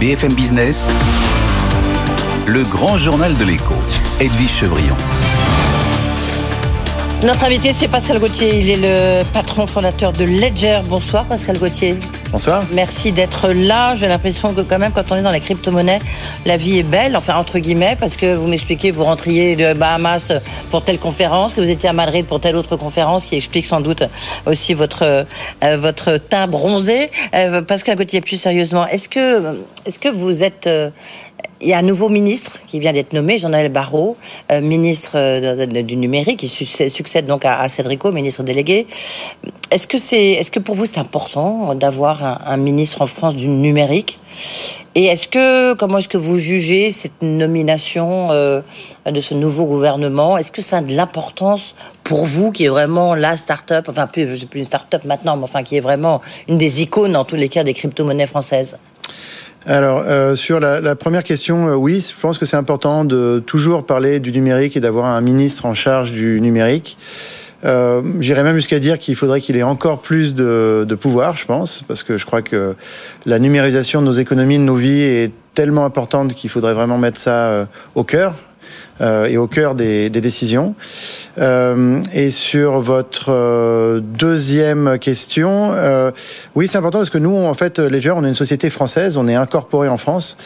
BFM Business, le grand journal de l'écho, Edwige Chevrillon. Notre invité, c'est Pascal Gauthier. Il est le patron fondateur de Ledger. Bonsoir, Pascal Gauthier. Bonsoir. Merci d'être là. J'ai l'impression que quand même, quand on est dans la crypto-monnaie, la vie est belle, enfin entre guillemets, parce que vous m'expliquez, vous rentriez de Bahamas pour telle conférence, que vous étiez à Madrid pour telle autre conférence, qui explique sans doute aussi votre euh, votre teint bronzé. Euh, Pascal Gauthier, plus sérieusement, est-ce que est-ce que vous êtes euh, il y a un nouveau ministre qui vient d'être nommé, Jean-Noël euh, ministre euh, du numérique, qui succède donc à, Cédrico, ministre délégué. Est-ce que c'est, est-ce que pour vous c'est important d'avoir un, ministre en France du numérique? Et est-ce que, comment est-ce que vous jugez cette nomination euh, de ce nouveau gouvernement? Est-ce que ça a de l'importance pour vous, qui est vraiment la start-up, enfin plus, plus une start-up maintenant, mais enfin qui est vraiment une des icônes en tous les cas des crypto-monnaies françaises? Alors, euh, sur la, la, première question, euh, oui, je pense que c'est important de toujours parler du numérique et d'avoir un ministre en charge du numérique. Euh, J'irais même jusqu'à dire qu'il faudrait qu'il ait encore plus de, de, pouvoir, je pense, parce que je crois que la numérisation de nos économies, de nos vies est tellement importante qu'il faudrait vraiment mettre ça euh, au cœur euh, et au cœur des, décisions. Euh, et sur votre euh, deuxième question, oui, c'est important parce que nous, en fait, Ledger, on est une société française, on est incorporé en France,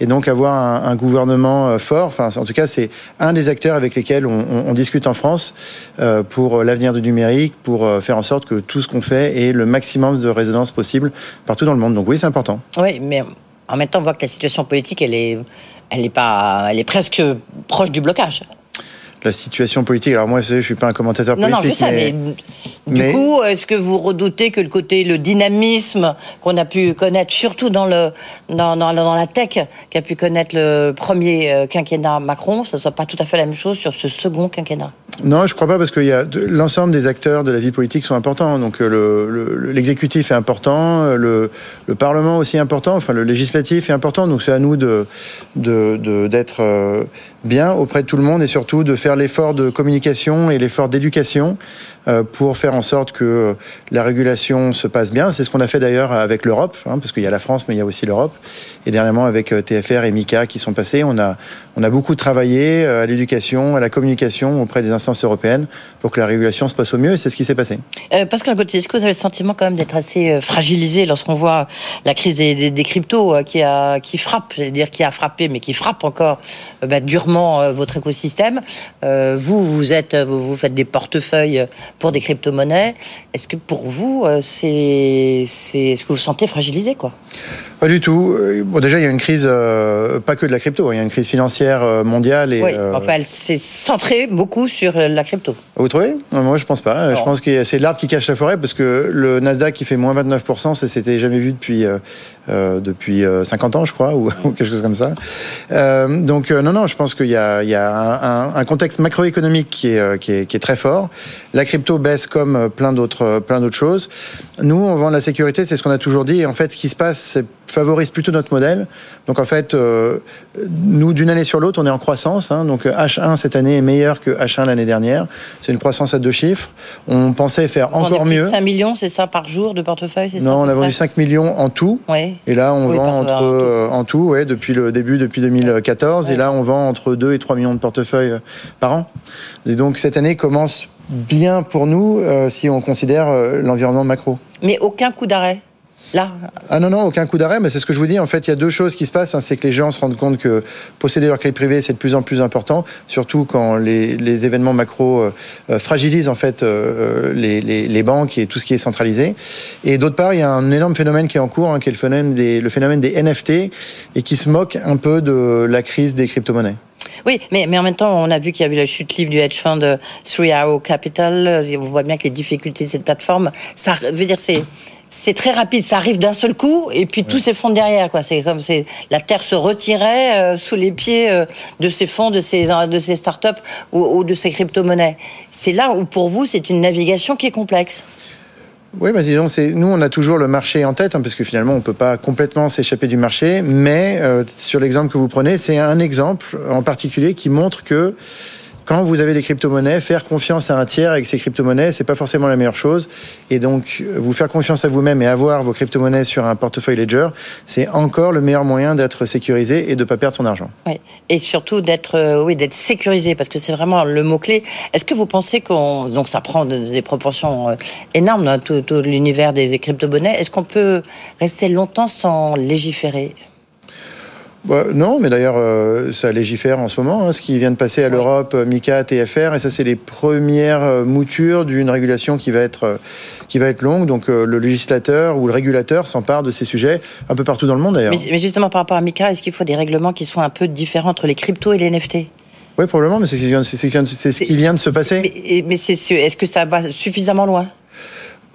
et donc avoir un, gouvernement fort, enfin, en tout cas, c'est un des acteurs avec lesquels on, discute en France pour l'avenir du numérique, pour faire en sorte que tout ce qu'on fait ait le maximum de résonance possible partout dans le monde. Donc oui, c'est important. Oui, mais en même temps, on voit que la situation politique, elle est, elle est pas, elle est presque proche du blocage la situation politique. Alors moi, je ne suis pas un commentateur politique. Non, non, je sais, mais, du coup, est-ce que vous redoutez que le côté, le dynamisme qu'on a pu connaître, surtout dans, le, dans, dans, dans, la tech, qu'a pu connaître le premier euh, quinquennat Macron, ça ne soit pas tout à fait la même chose sur ce second quinquennat? Non, je crois pas parce que l'ensemble des acteurs de la vie politique sont importants. Donc l'exécutif le, est important, le, le, Parlement aussi important, enfin le législatif est important. Donc c'est à nous d'être euh, bien auprès de tout le monde et surtout de faire l'effort de communication et l'effort d'éducation euh, pour faire en sorte que la régulation se passe bien. C'est ce qu'on a fait d'ailleurs avec l'Europe, hein, parce qu'il y a la France, mais il y a aussi l'Europe. Et dernièrement, avec euh, TFR et MICA qui sont passés, on a, on a beaucoup travaillé euh, à l'éducation, à la communication auprès des instances européennes pour que la régulation se passe au mieux, et c'est ce qui s'est passé. Euh, Pascal Gauthier, est-ce que vous avez le sentiment quand même d'être assez fragilisé lorsqu'on voit la crise des, des, cryptos qui, a, qui frappe, dire qui a frappé, mais qui frappe encore bah, durement votre écosystème? Vous, vous, êtes, vous, vous faites des portefeuilles pour des crypto-monnaies. Est-ce que pour vous, euh, c'est, c'est, est-ce que vous vous sentez fragilisé quoi? Pas du tout. Euh, bon, déjà, il y a une crise, euh, pas que de la crypto, hein. il y a une crise financière mondiale. Et, oui, enfin, elle s'est centrée beaucoup sur la crypto. Vous trouvez? Moi, je pense pas. Je pense que c'est l'arbre qui cache la forêt parce que le Nasdaq qui fait moins 29%, ça s'était jamais vu depuis euh, depuis 50 euh, ans, je crois, ou, quelque chose comme ça. Euh, donc non, non, je pense qu'il y a, un, contexte macroéconomique qui est très fort. La crypto baisse comme plein d'autres, plein d'autres choses. Nous, on vend la sécurité, c'est ce qu'on a toujours dit. Et en fait, ce qui se passe, c'est favorise plutôt notre modèle. Donc en fait, euh, nous d'une année sur l'autre, on est en croissance. Hein. donc H1 cette année est meilleur que H1 l'année dernière. C'est une croissance à deux chiffres. On pensait faire encore mieux. 5 millions, c'est ça par jour de portefeuille, c'est ça Non, on a vendu 5 millions en tout. Et là, on vend entre euh, en tout, ouais, depuis le début, depuis 2014. Et là, on vend entre 2 et 3 millions de portefeuilles euh, par an. Et donc cette année commence bien pour nous si on considère l'environnement macro. Mais aucun coup d'arrêt Là. Ah non, non, aucun coup d'arrêt, mais c'est ce que je vous dis. En fait, il y a deux choses qui se passent. Hein. c'est que les gens se rendent compte que posséder leur clé privée, c'est de plus en plus important, surtout quand les, les événements macro euh, euh, fragilisent en fait euh, les, les, les, banques et tout ce qui est centralisé. Et d'autre part, il y a un énorme phénomène qui est en cours, hein, qui est le phénomène, des, le phénomène des NFT, et qui se moque un peu de la crise des crypto-monnaies. Oui, mais, mais en même temps, on a vu qu'il y avait la chute libre du hedge fund Three Arrow Capital. On voit bien que les difficultés de cette plateforme, ça veut dire c'est c'est très rapide, ça arrive d'un seul coup et puis tout s'effondre derrière. Quoi. C'est comme c'est la terre se retirait euh, sous les pieds euh, de ces fonds, de ces de ces startups ou, ou de ces crypto-monnaies. C'est là où pour vous c'est une navigation qui est complexe. Oui, mais disons, nous, on a toujours le marché en tête, hein, parce que finalement, on peut pas complètement s'échapper du marché. Mais euh, sur l'exemple que vous prenez, c'est un exemple en particulier qui montre que quand vous avez des crypto-monnaies, faire confiance à un tiers avec ces crypto-monnaies, c'est pas forcément la meilleure chose. Et donc, vous faire confiance à vous-même et avoir vos crypto-monnaies sur un portefeuille Ledger, c'est encore le meilleur moyen d'être sécurisé et de pas perdre son argent. Oui. Et surtout d'être, euh, oui, d'être sécurisé, parce que c'est vraiment le mot clé. Est-ce que vous pensez qu'on, donc ça prend des proportions euh, énormes dans tout, tout l'univers des crypto-monnaies. Est-ce qu'on peut rester longtemps sans légiférer? Bah, non, mais d'ailleurs, euh, ça légifère en ce moment. Hein, ce qui vient de passer à l'Europe, euh, MICA, TFR, et ça, c'est les premières euh, moutures d'une régulation qui va être qui va être longue. Donc, le législateur ou le régulateur s'empare de ces sujets un peu partout dans le monde, d'ailleurs. Mais, justement, par rapport à MICA, est-ce qu'il faut des règlements qui soient un peu différents entre les cryptos et les NFT Oui, probablement, mais c'est ce qui vient de se passer. Mais, mais est-ce que ça va suffisamment loin?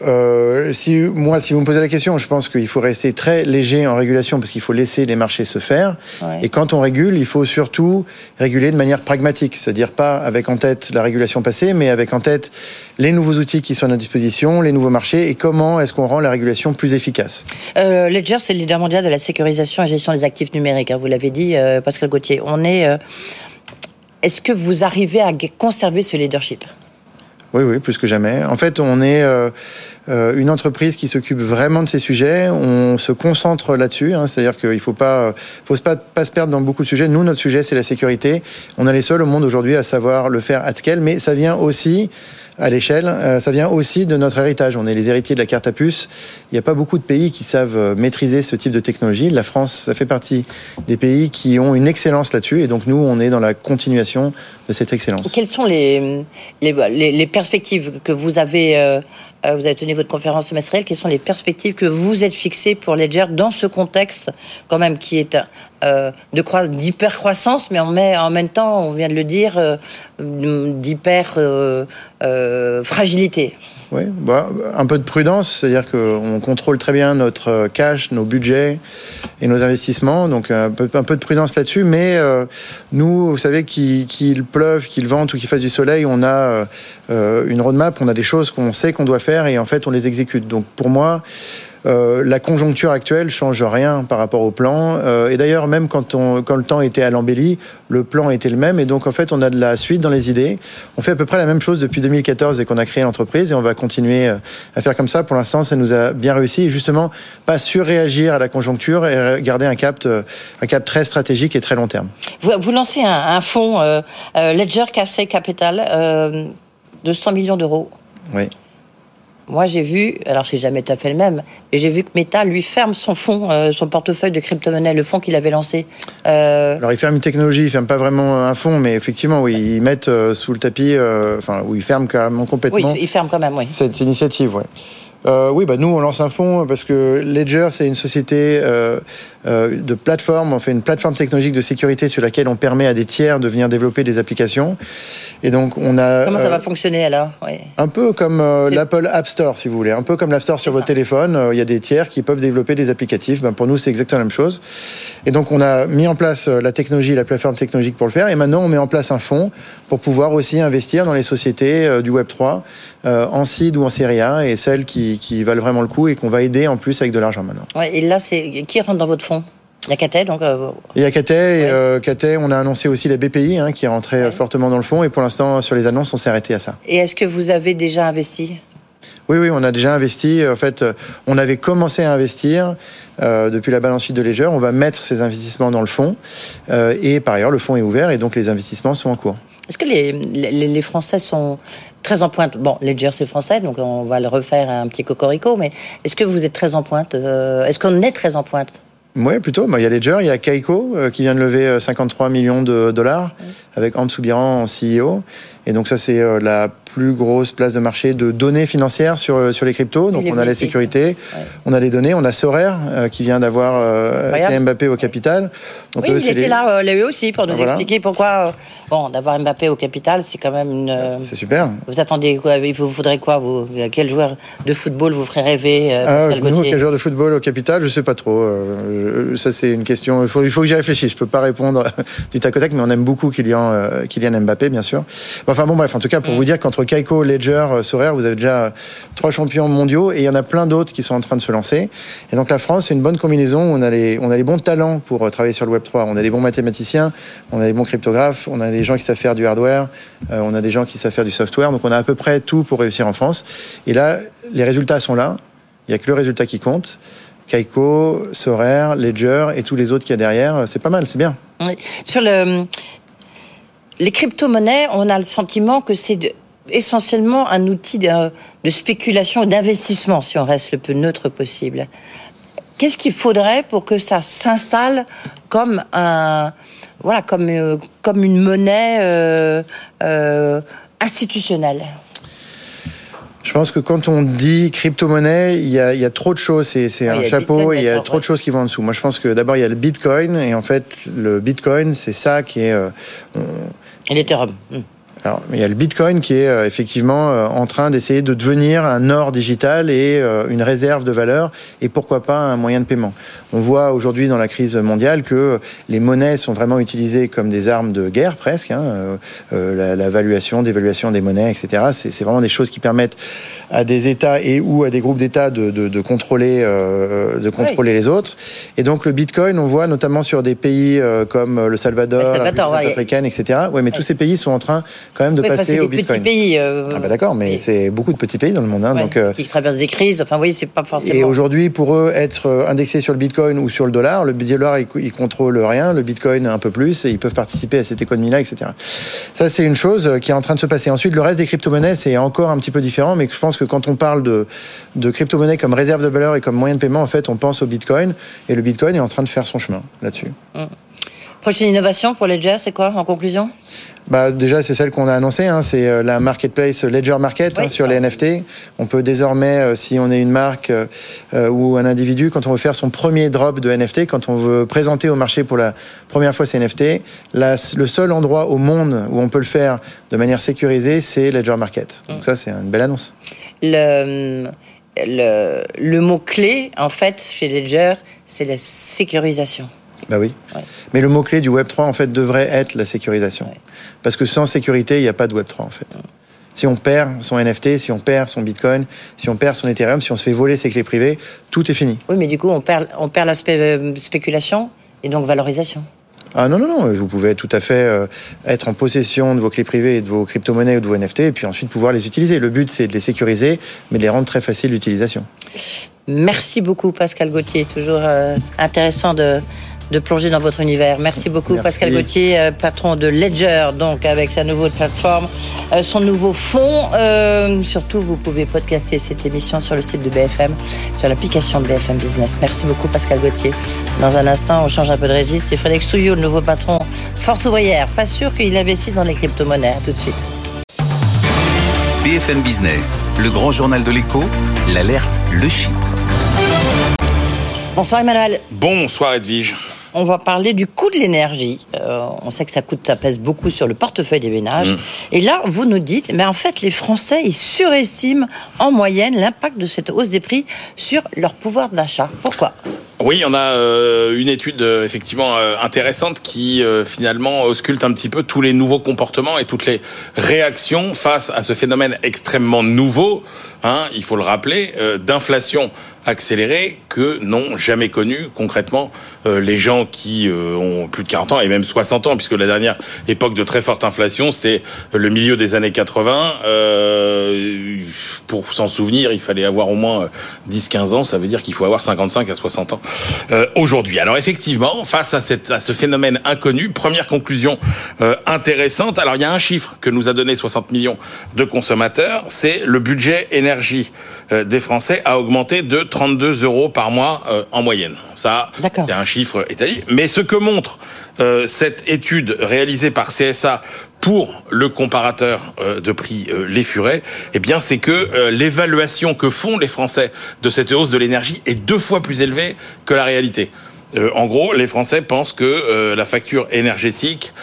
Euh, si, moi, si vous me posez la question, je pense qu'il faut rester très léger en régulation parce qu'il faut laisser les marchés se faire. Et quand on régule, il faut surtout réguler de manière pragmatique, c'est-à-dire pas avec en tête la régulation passée, mais avec en tête les nouveaux outils qui sont à notre disposition, les nouveaux marchés et comment est-ce qu'on rend la régulation plus efficace. Euh, Ledger, c'est le leader mondial de la sécurisation et gestion des actifs numériques. Hein, vous l'avez dit, euh, Pascal Gauthier. On est. Est-ce que vous arrivez à conserver ce leadership? Oui, oui, plus que jamais. En fait, on est euh, euh, une entreprise qui s'occupe vraiment de ces sujets. On se concentre là-dessus. Hein, C'est-à-dire qu'il ne faut pas, faut pas, pas se perdre dans beaucoup de sujets. Nous, notre sujet, c'est la sécurité. On est les seuls au monde aujourd'hui à savoir le faire à scale, mais ça vient aussi à l'échelle. Euh, ça vient aussi de notre héritage. On est les héritiers de la carte à puce. Il n'y a pas beaucoup de pays qui savent euh, maîtriser ce type de technologie. La France, ça fait partie des pays qui ont une excellence là-dessus. Et donc nous, on est dans la continuation de cette excellence. Quelles sont les, perspectives que vous avez euh, vous avez tenu votre conférence semestrielle. Quelles sont les perspectives que vous êtes fixées pour Ledger dans ce contexte, quand même, qui est euh, d'hyper-croissance, mais en, même temps, on vient de le dire, euh, d'hyper-fragilité oui, bah, un peu de prudence, c'est-à-dire qu'on contrôle très bien notre cash, nos budgets et nos investissements, donc un peu, un peu de prudence là-dessus. Mais euh, nous, vous savez, qu'il pleuve, qu'il vente ou qu'il fasse du soleil, on a euh, une roadmap, on a des choses qu'on sait qu'on doit faire et en fait on les exécute. Donc pour moi, euh, la conjoncture actuelle change rien par rapport au plan. Euh, et d'ailleurs, même quand, on, quand le temps était à l'embellie, le plan était le même. Et donc, en fait, on a de la suite dans les idées. On fait à peu près la même chose depuis 2014 et qu'on a créé l'entreprise. Et on va continuer euh, à faire comme ça. Pour l'instant, ça nous a bien réussi. Et justement, pas surréagir à la conjoncture et garder un cap, un cap très stratégique et très long terme. Vous, vous lancez un, un fonds Ledger Casse Capital de 100 millions d'euros. Oui. Moi, j'ai vu, alors c'est jamais tout à fait le même, mais j'ai vu que Meta lui ferme son fonds, euh, son portefeuille de crypto-monnaie, le fonds qu'il avait lancé. Euh... Alors, il ferme une technologie, il ferme pas vraiment un fonds, mais effectivement, oui, ils mettent euh, sous le tapis, enfin, ou ils ferment carrément complètement. Oui, ils ferment quand même, oui. Cette initiative, oui. Oui, bah nous, on lance un fonds parce que Ledger, c'est une société de plateforme. On fait une plateforme technologique de sécurité sur laquelle on permet à des tiers de venir développer des applications. Et donc, on a. Comment ça va fonctionner alors? Oui. Un peu comme l'Apple App Store, si vous voulez. Un peu comme l'App Store sur votre téléphone. Il y a des tiers qui peuvent développer des applicatifs. Ben, pour nous, c'est exactement la même chose. Et donc, on a mis en place la technologie, la plateforme technologique pour le faire. Et maintenant, on met en place un fonds pour pouvoir aussi investir dans les sociétés du Web 3 en seed ou en série A et celles qui qui, valent vraiment le coup et qu'on va aider en plus avec de l'argent maintenant. Ouais, et là, c'est qui rentre dans votre fonds? Il y a Cathay, donc. Euh, il y a Cathay, et euh, on a annoncé aussi la BPI hein, qui est rentrée euh, fortement dans le fond, et pour l'instant, sur les annonces, on s'est arrêté à ça. Et est-ce que vous avez déjà investi? Oui, oui, on a déjà investi. En fait, on avait commencé à investir depuis la balance sheet de Ledger. On va mettre ces investissements dans le fonds. et par ailleurs, le fonds est ouvert et donc les investissements sont en cours. Est-ce que les, les, les, Français sont très en pointe? Bon, Ledger c'est français, donc on va le refaire un petit cocorico, mais est-ce que vous êtes très en pointe euh, Est-ce qu'on est très en pointe? Oui, plutôt. Il y a Ledger, il y a Kaiko euh, qui vient de lever 53 euh, millions de dollars avec Hans Soubiran en CEO. Et donc ça, c'est la plus grosse place de marché de données financières sur, sur les cryptos. Donc on a la sécurité, on a les données, on a Sorer euh, qui vient d'avoir euh, Mbappé au capital. Donc oui, il était là, euh, aussi, pour nous expliquer pourquoi, euh, bon, d'avoir Mbappé au capital, c'est quand même une... c'est super. Vous attendez quoi Vous voudrez quoi vous, Quel joueur de football vous ferait rêver ah, nous, Quel joueur de football au capital Je sais pas trop. ça, c'est une question... Il faut, il faut que j'y réfléchisse. Je peux pas répondre du tac au tac, mais on aime beaucoup Kylian, Kylian Mbappé, bien sûr. Enfin bon, bref, en tout cas, pour mm. vous dire qu'entre Kaiko, Ledger, Sorare, vous avez déjà trois champions mondiaux et il y en a plein d'autres qui sont en train de se lancer. Et donc la France, c'est une bonne combinaison. On a les, on a les bons talents pour travailler sur le Web 3. On a les bons mathématiciens, on a les bons cryptographes, on a les gens qui savent faire du hardware, on a des gens qui savent faire du software. Donc on a à peu près tout pour réussir en France. Et là, les résultats sont là. Il n'y a que le résultat qui compte. Kaiko, Sorare, Ledger et tous les autres qu'il y a derrière, c'est pas mal, c'est bien. Sur le, les crypto-monnaies, on a le sentiment que c'est essentiellement un outil de, de spéculation et d'investissement, si on reste le plus neutre possible. Qu'est-ce qu'il faudrait pour que ça s'installe comme un, voilà, comme, euh, comme une monnaie euh, euh, institutionnelle? Je pense que quand on dit crypto-monnaie, il y a, trop de choses. C'est un chapeau, il y a trop de choses qui vont en dessous. Moi, je pense que d'abord, il y a le Bitcoin. Et en fait, le Bitcoin, c'est ça qui est... Euh, et l'Ethereum. Alors, il y a le Bitcoin qui est euh, effectivement euh, en train d'essayer de devenir un or digital et euh, une réserve de valeur et pourquoi pas un moyen de paiement. On voit aujourd'hui dans la crise mondiale que les monnaies sont vraiment utilisées comme des armes de guerre presque. Hein, la, la, valuation, dévaluation des monnaies, etc. C'est vraiment des choses qui permettent à des États et ou à des groupes d'États de, de, de, contrôler, de contrôler les autres. Et donc le Bitcoin, on voit notamment sur des pays comme le Salvador, la République africaine, etc. Ouais, mais tous ces pays sont en train quand même de passer au Bitcoin. Petits pays. Euh, ah bah d'accord, mais c'est beaucoup de petits pays dans le monde. Hein, donc, euh, qui traversent des crises. Enfin, oui, c'est pas forcément. Et aujourd'hui, pour eux, être euh, indexé sur le Bitcoin ou sur le dollar, le dollar, ils, ils contrôlent rien, le Bitcoin un peu plus, et ils peuvent participer à cette économie-là, etc. Ça, c'est une chose qui est en train de se passer. Ensuite, le reste des crypto-monnaies, c'est encore un petit peu différent, mais je pense que quand on parle de, de crypto-monnaies comme réserve de valeur et comme moyen de paiement, en fait, on pense au Bitcoin, et le Bitcoin est en train de faire son chemin là-dessus. Mmh. Prochaine innovation pour Ledger, c'est quoi en conclusion? Bah, Déjà, c'est celle qu'on a annoncée, hein, c'est euh, la marketplace Ledger Market hein, sur les NFT. On peut désormais, euh, si on est une marque euh, ou un individu, quand on veut faire son premier drop de NFT, quand on veut présenter au marché pour la première fois ses NFT, le seul endroit au monde où on peut le faire de manière sécurisée, c'est Ledger Market. Donc ça, c'est une belle annonce. Le, le, le mot-clé, en fait, chez Ledger, c'est la sécurisation. Bah oui. Mais le mot-clé du Web3, en fait, devrait être la sécurisation. Parce que sans sécurité, il n'y a pas de Web3, en fait. Si on perd son NFT, si on perd son Bitcoin, si on perd son Ethereum, si on se fait voler ses clés privées, tout est fini. Oui, mais du coup, on perd, on perd l'aspect euh, spéculation et donc valorisation. Ah non, non, non, vous pouvez tout à fait euh, être en possession de vos clés privées et de vos crypto-monnaies ou de vos NFT et puis ensuite pouvoir les utiliser. Le but, c'est de les sécuriser, mais de les rendre très faciles d'utilisation. Merci beaucoup, Pascal Gauthier. Toujours euh, intéressant de de plonger dans votre univers. Merci beaucoup Pascal Gauthier, euh, patron de Ledger, donc avec sa nouvelle plateforme, euh, son nouveau fonds. Euh, surtout, vous pouvez podcaster cette émission sur le site de BFM, sur l'application de BFM Business. Merci beaucoup Pascal Gauthier. Dans un instant, on change un peu de registre. C'est Frédéric Souillot, le nouveau patron Force ouvrière. Pas sûr qu'il investit dans les crypto-monnaies. tout de suite. BFM Business, le grand journal de l'écho, l'alerte, le Chypre. Bonsoir Emmanuel. Bonsoir Edwige on va parler du coût de l'énergie. Euh, on sait que ça coûte, ça pèse beaucoup sur le portefeuille des ménages. Mm. Et là, vous nous dites, mais en fait, les Français, ils surestiment en moyenne l'impact de cette hausse des prix sur leur pouvoir d'achat. Pourquoi? Oui, on a euh, une étude euh, effectivement intéressante qui finalement ausculte un petit peu tous les nouveaux comportements et toutes les réactions face à ce phénomène extrêmement nouveau, hein, il faut le rappeler, d'inflation accélérée que n'ont jamais connu concrètement euh, les gens qui euh, ont plus de 40 ans et même 60 ans, puisque la dernière époque de très forte inflation, c'était le milieu des années 80. Euh, pour s'en souvenir, il fallait avoir au moins 10-15 ans, ça veut dire qu'il faut avoir 55 à 60 ans aujourd'hui. Alors effectivement, face à, à ce phénomène inconnu, première conclusion intéressante, alors il y a un chiffre que nous a donné 60 millions de consommateurs, c'est le budget énergie des Français a augmenté de 32 euros par mois euh, en moyenne. Ça, c'est un chiffre établi. Mais ce que montre euh, cette étude réalisée par CSA pour le comparateur euh, de prix Les Furets, eh bien, c'est que l'évaluation que font les Français de cette hausse de l'énergie est deux fois plus élevée que la réalité. Euh, en gros, les Français pensent que euh, la facture énergétique,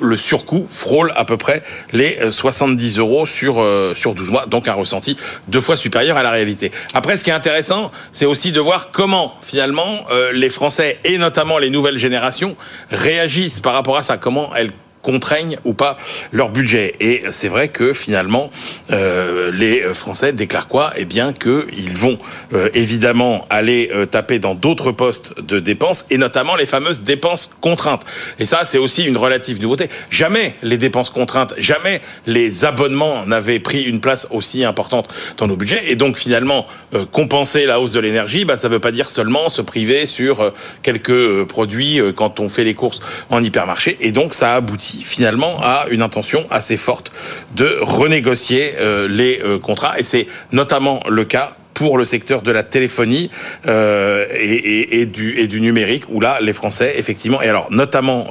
le surcoût frôle à peu près les 70 euh, euros sur sur 12 mois, donc un ressenti deux fois supérieur à la réalité. Après, ce qui est intéressant, c'est aussi de voir comment finalement les Français et notamment les nouvelles générations réagissent par rapport à ça, comment elles contraignent ou pas leur budget. Et c'est vrai que finalement, euh, les Français déclarent quoi? Eh bien qu'ils vont euh, évidemment aller euh, taper dans d'autres postes de dépenses, et notamment les fameuses dépenses contraintes. Et ça, c'est aussi une relative nouveauté. Jamais les dépenses contraintes, jamais les abonnements n'avaient pris une place aussi importante dans nos budgets. Et donc finalement, euh, compenser la hausse de l'énergie, bah, ça ne veut pas dire seulement se priver sur quelques produits quand on fait les courses en hypermarché. Et donc ça aboutit finalement à une intention assez forte de renégocier euh, les euh, contrats. Et c'est notamment le cas pour le secteur de la téléphonie euh, et, du, et du numérique, où là, les Français, effectivement, et alors notamment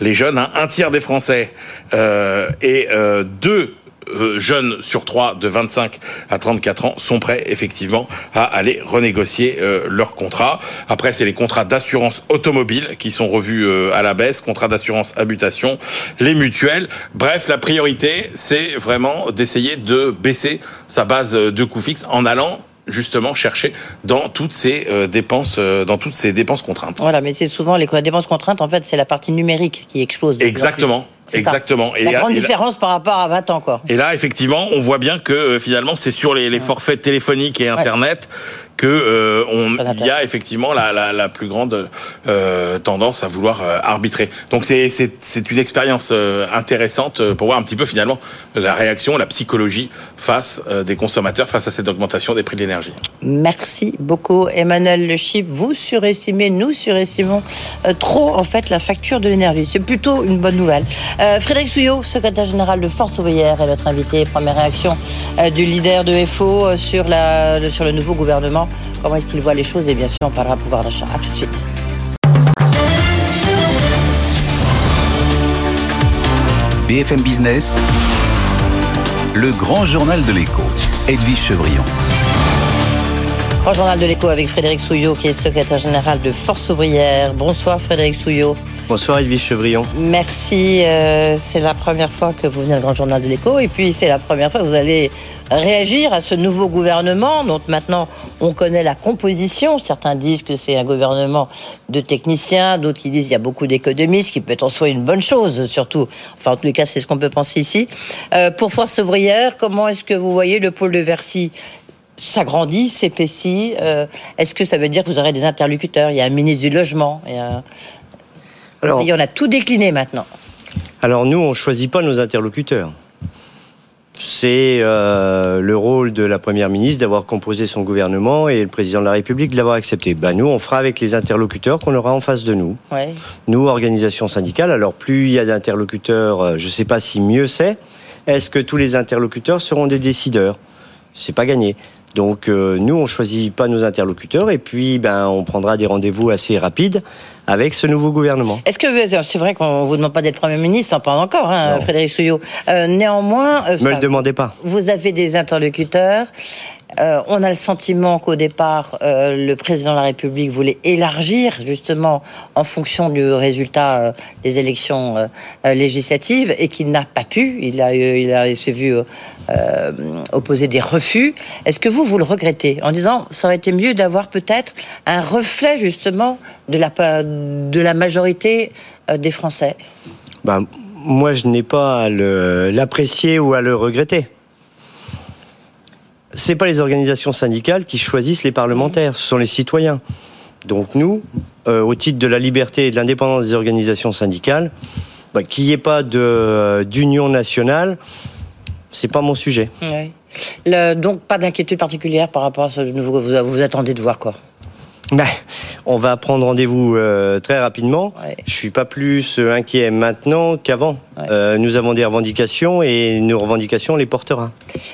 les jeunes, hein, un tiers des Français et deux euh, jeunes sur trois de 25 à 34 ans sont prêts effectivement à aller renégocier euh, leur contrat. Après, c'est les contrats d'assurance automobile qui sont revus euh, à la baisse, contrats d'assurance habitation, les mutuelles. Bref, la priorité, c'est vraiment d'essayer de baisser sa base de coûts fixes en allant justement chercher dans toutes ces dépenses dans toutes ces dépenses contraintes. Voilà, mais c'est souvent les dépenses contraintes en fait, c'est la partie numérique qui explose. Exactement. Exactement. La grande différence par rapport à 20 ans, quoi. Et là, effectivement, on voit bien que euh, finalement, c'est sur les, forfaits téléphoniques et Internet que euh, on, il y a effectivement la, la, la plus grande euh, tendance à vouloir euh, arbitrer. Donc c'est c'est une expérience intéressante pour voir un petit peu finalement la réaction, la psychologie face des consommateurs face à cette augmentation des prix de l'énergie. Merci beaucoup Emmanuel Le Chip. Vous surestimez, nous surestimons trop en fait la facture de l'énergie. C'est plutôt une bonne nouvelle. Frédéric Souillot, secrétaire général de Force ouvrière, est notre invité. Première réaction du leader de FO sur la sur le nouveau gouvernement comment est-ce qu'il voit les choses et bien sûr on parlera pouvoir d'achat. À tout de suite. BFM Business, le grand journal de l'écho, Edwige Chevrillon. Grand journal de l'écho avec Frédéric Souillot qui est secrétaire général de Force ouvrière. Bonsoir Frédéric Souillot. Bonsoir Edwige Chevrillon. Merci. Euh, c'est la première fois que vous venez au Grand Journal de l'Écho et puis c'est la première fois que vous allez réagir à ce nouveau gouvernement dont maintenant on connaît la composition. Certains disent que c'est un gouvernement de techniciens, d'autres qui disent qu'il y a beaucoup d'économistes, qui peut être en soi une bonne chose, surtout. Enfin, en tous les cas, c'est ce qu'on peut penser ici. Euh, pour Force ouvrière, comment est-ce que vous voyez le pôle de Versi s'agrandit, s'épaissit. Euh, est-ce que ça veut dire que vous aurez des interlocuteurs? Il y a un ministre du logement, il y a alors, on a tout décliné maintenant. Alors nous, on ne choisit pas nos interlocuteurs. C'est euh, le rôle de la Première ministre d'avoir composé son gouvernement et le Président de la République de l'avoir accepté. Ben, nous, on fera avec les interlocuteurs qu'on aura en face de nous. Nous, organisation syndicale, alors plus il y a d'interlocuteurs, euh, je ne sais pas si mieux c'est. Est-ce que tous les interlocuteurs seront des décideurs? C'est pas gagné. Donc euh, nous, on choisit pas nos interlocuteurs et puis ben on prendra des rendez-vous assez rapides avec ce nouveau gouvernement. Est-ce que euh, c'est vrai qu'on vous demande pas d'être premier ministre, pas encore, hein, Frédéric Souillot. Euh, néanmoins, le demandez pas. Vous avez des interlocuteurs. Euh, on a le sentiment qu'au départ, euh, le président de la République voulait élargir justement en fonction du résultat euh, des élections législatives et qu'il n'a pas pu. Il a, il a s'est vu opposer des refus. Est-ce que vous, vous le regrettez en disant ça aurait été mieux d'avoir peut-être un reflet justement de la, de la majorité des Français? Ben, Moi, je n'ai pas à l'apprécier ou à le regretter c'est pas les organisations syndicales qui choisissent les parlementaires, ce sont les citoyens. Donc nous, euh, au titre de la liberté et de l'indépendance des organisations syndicales, bah, qu'il n'y ait pas d'union nationale, c'est pas mon sujet. donc pas d'inquiétude particulière par rapport à ce nouveau vous, vous attendez de voir quoi ben, on va prendre rendez-vous euh, très rapidement. Je suis pas plus euh, inquiet maintenant qu'avant. Euh, nous avons des revendications et nos revendications on les portera.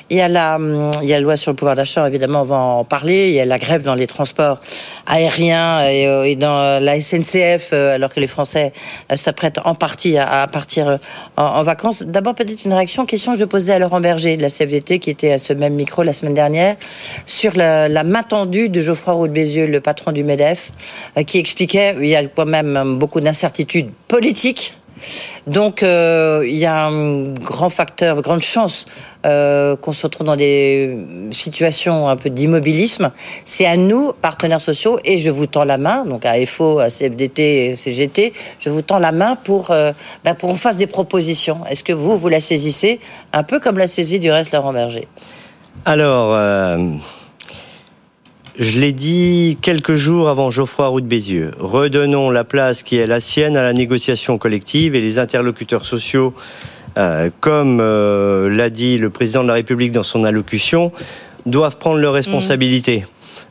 Il y a la, hum, il y a la loi sur le pouvoir d'achat, évidemment, on va en parler. Il y a la grève dans les transports aériens et, dans la SNCF, alors que les Français s'apprêtent en partie à, partir en, vacances. D'abord, peut-être une réaction, question que je posais à Laurent Berger de la CVT, qui était à ce même micro la semaine dernière, sur la, main tendue de Geoffroy Roux Bézieux, le patron du MEDEF, euh, qui expliquait il y a quand même beaucoup d'incertitudes politiques Donc, euh, il y a un grand facteur, grande chance euh, qu'on se retrouve dans des situations un peu d'immobilisme. C'est à nous, partenaires sociaux, et je vous tends la main, donc à FO, à CFDT et CGT, je vous tends la main pour, euh, bah, pour qu'on fasse des propositions. Est-ce que vous, vous la saisissez un peu comme la saisie du reste Laurent Berger? Alors, je l'ai dit quelques jours avant Geoffroy Roux de Bézieux. Redonnons la place qui est la sienne à la négociation collective et les interlocuteurs sociaux, euh, comme euh, l'a dit le président de la République dans son allocution, doivent prendre leurs responsabilités.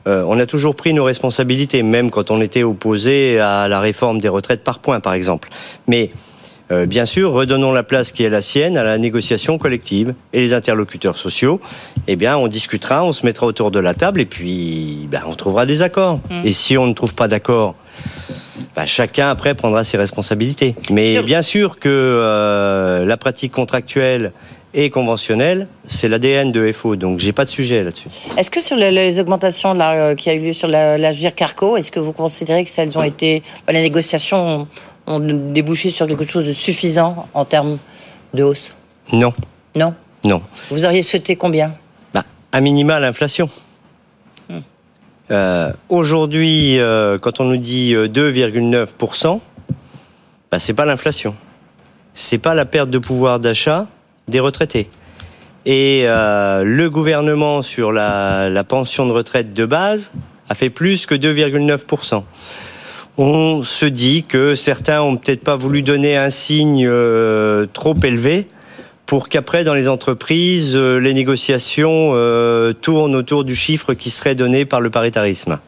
Euh, on a toujours pris nos responsabilités, même quand on était opposé à la réforme des retraites par points, par exemple. Mais euh, bien sûr, redonnons la place qui est la sienne à la négociation collective et les interlocuteurs sociaux. Eh bien, on discutera, on se mettra autour de la table et puis ben, on trouvera des accords. Et si on ne trouve pas d'accord, ben, chacun après prendra ses responsabilités. Mais bien sûr que euh, la pratique contractuelle et conventionnelle, c'est l'ADN de FO, donc j'ai pas de sujet là-dessus. Est-ce que sur les, augmentations là, euh, qui a eu lieu sur la, la GIR Carco, est-ce que vous considérez que celles ont été, bah, les négociations ont, débouché sur quelque chose de suffisant en termes de hausse Non, Non non. Vous auriez souhaité combien Bah, à minima, l'inflation. Euh, Aujourd'hui, euh, quand on nous dit euh, 2,9%, bah, c'est pas l'inflation. C'est pas la perte de pouvoir d'achat des retraités. Et euh, le gouvernement sur la, la pension de retraite de base a fait plus que 2,9%. On se dit que certains ont peut-être pas voulu donner un signe euh, trop élevé pour qu'après, dans les entreprises, euh, les négociations euh, tournent autour du chiffre qui serait donné par le paritarisme.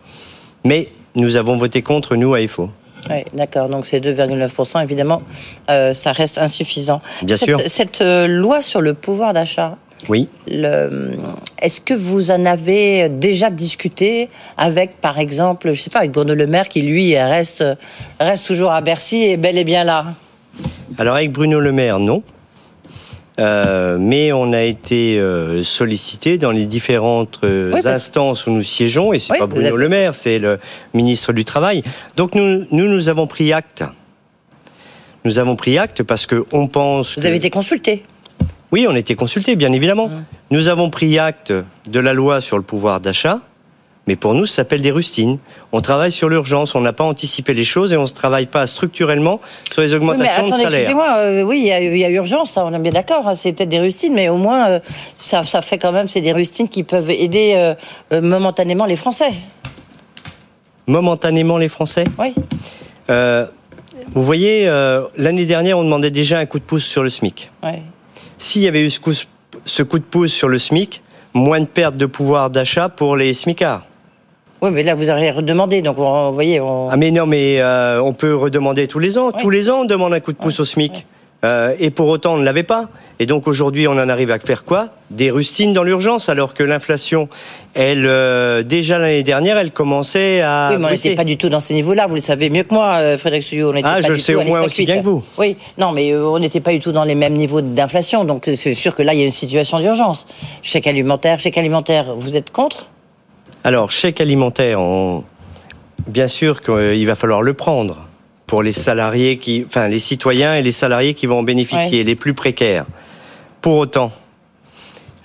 Mais nous avons voté contre, nous, à FO. Oui, d'accord. Donc c'est 2,9%. Évidemment, euh, ça reste insuffisant. Bien cette, sûr. Cette euh, loi sur le pouvoir d'achat, Oui. est-ce que vous en avez déjà discuté avec, par exemple, je sais pas, avec Bruno Le Maire qui lui reste reste toujours à Bercy et bel et bien là? Alors, avec Bruno Le Maire, non. Euh, mais on a été euh, sollicité dans les différentes euh, Oui, parce- instances où nous siégeons, et c'est Oui, pas Bruno avez- Le Maire, c'est le ministre du Travail. Donc nous, nous, nous avons pris acte. Nous avons pris acte parce que on pense. Vous que- avez été consulté. Oui, on a été consultés, bien évidemment. Nous avons pris acte de la loi sur le pouvoir d'achat, mais pour nous, ça s'appelle des rustines. On travaille sur l'urgence, on n'a pas anticipé les choses et on ne travaille pas structurellement sur les Oui, mais augmentations de attendez, salaire. excusez-moi, euh, oui, il y, a- il y a urgence, on est bien d'accord, hein, c'est peut-être des rustines, mais au moins, euh, ça, ça fait quand même, c'est des rustines qui peuvent aider euh, momentanément les Français. Momentanément, les Français. Oui. Vous voyez, l'année dernière, on demandait déjà un coup de pouce sur le SMIC. oui. S'il y avait eu ce coup, ce coup de pouce sur le SMIC, moins de perte de pouvoir d'achat pour les SMICards. Oui, mais là, vous auriez redemandé, donc on- vous voyez, on... Ah mais non, mais euh, on peut redemander tous les ans. Tous les ans, on demande un coup de pouce au SMIC. Euh, et pour autant, on ne l'avait pas. Et donc aujourd'hui, on en arrive à faire quoi? Des rustines dans l'urgence, alors que l'inflation, elle, euh, déjà l'année dernière, elle commençait à. Oui, mais on n'était pas du tout dans ces niveaux-là, vous le savez mieux que moi, euh, Frédéric Suyot. on Ah, pas je du le sais au moins aussi bien que vous. Oui, non, mais on n'était pas du tout dans les mêmes niveaux d'inflation, donc c'est sûr que là, il y a une situation d'urgence. Chèque alimentaire, chèque alimentaire, vous êtes contre? Alors, chèque alimentaire, on- bien sûr qu'il va falloir le prendre pour les salariés qui, enfin, les citoyens et les salariés qui vont en bénéficier, Ouais. les plus précaires. Pour autant,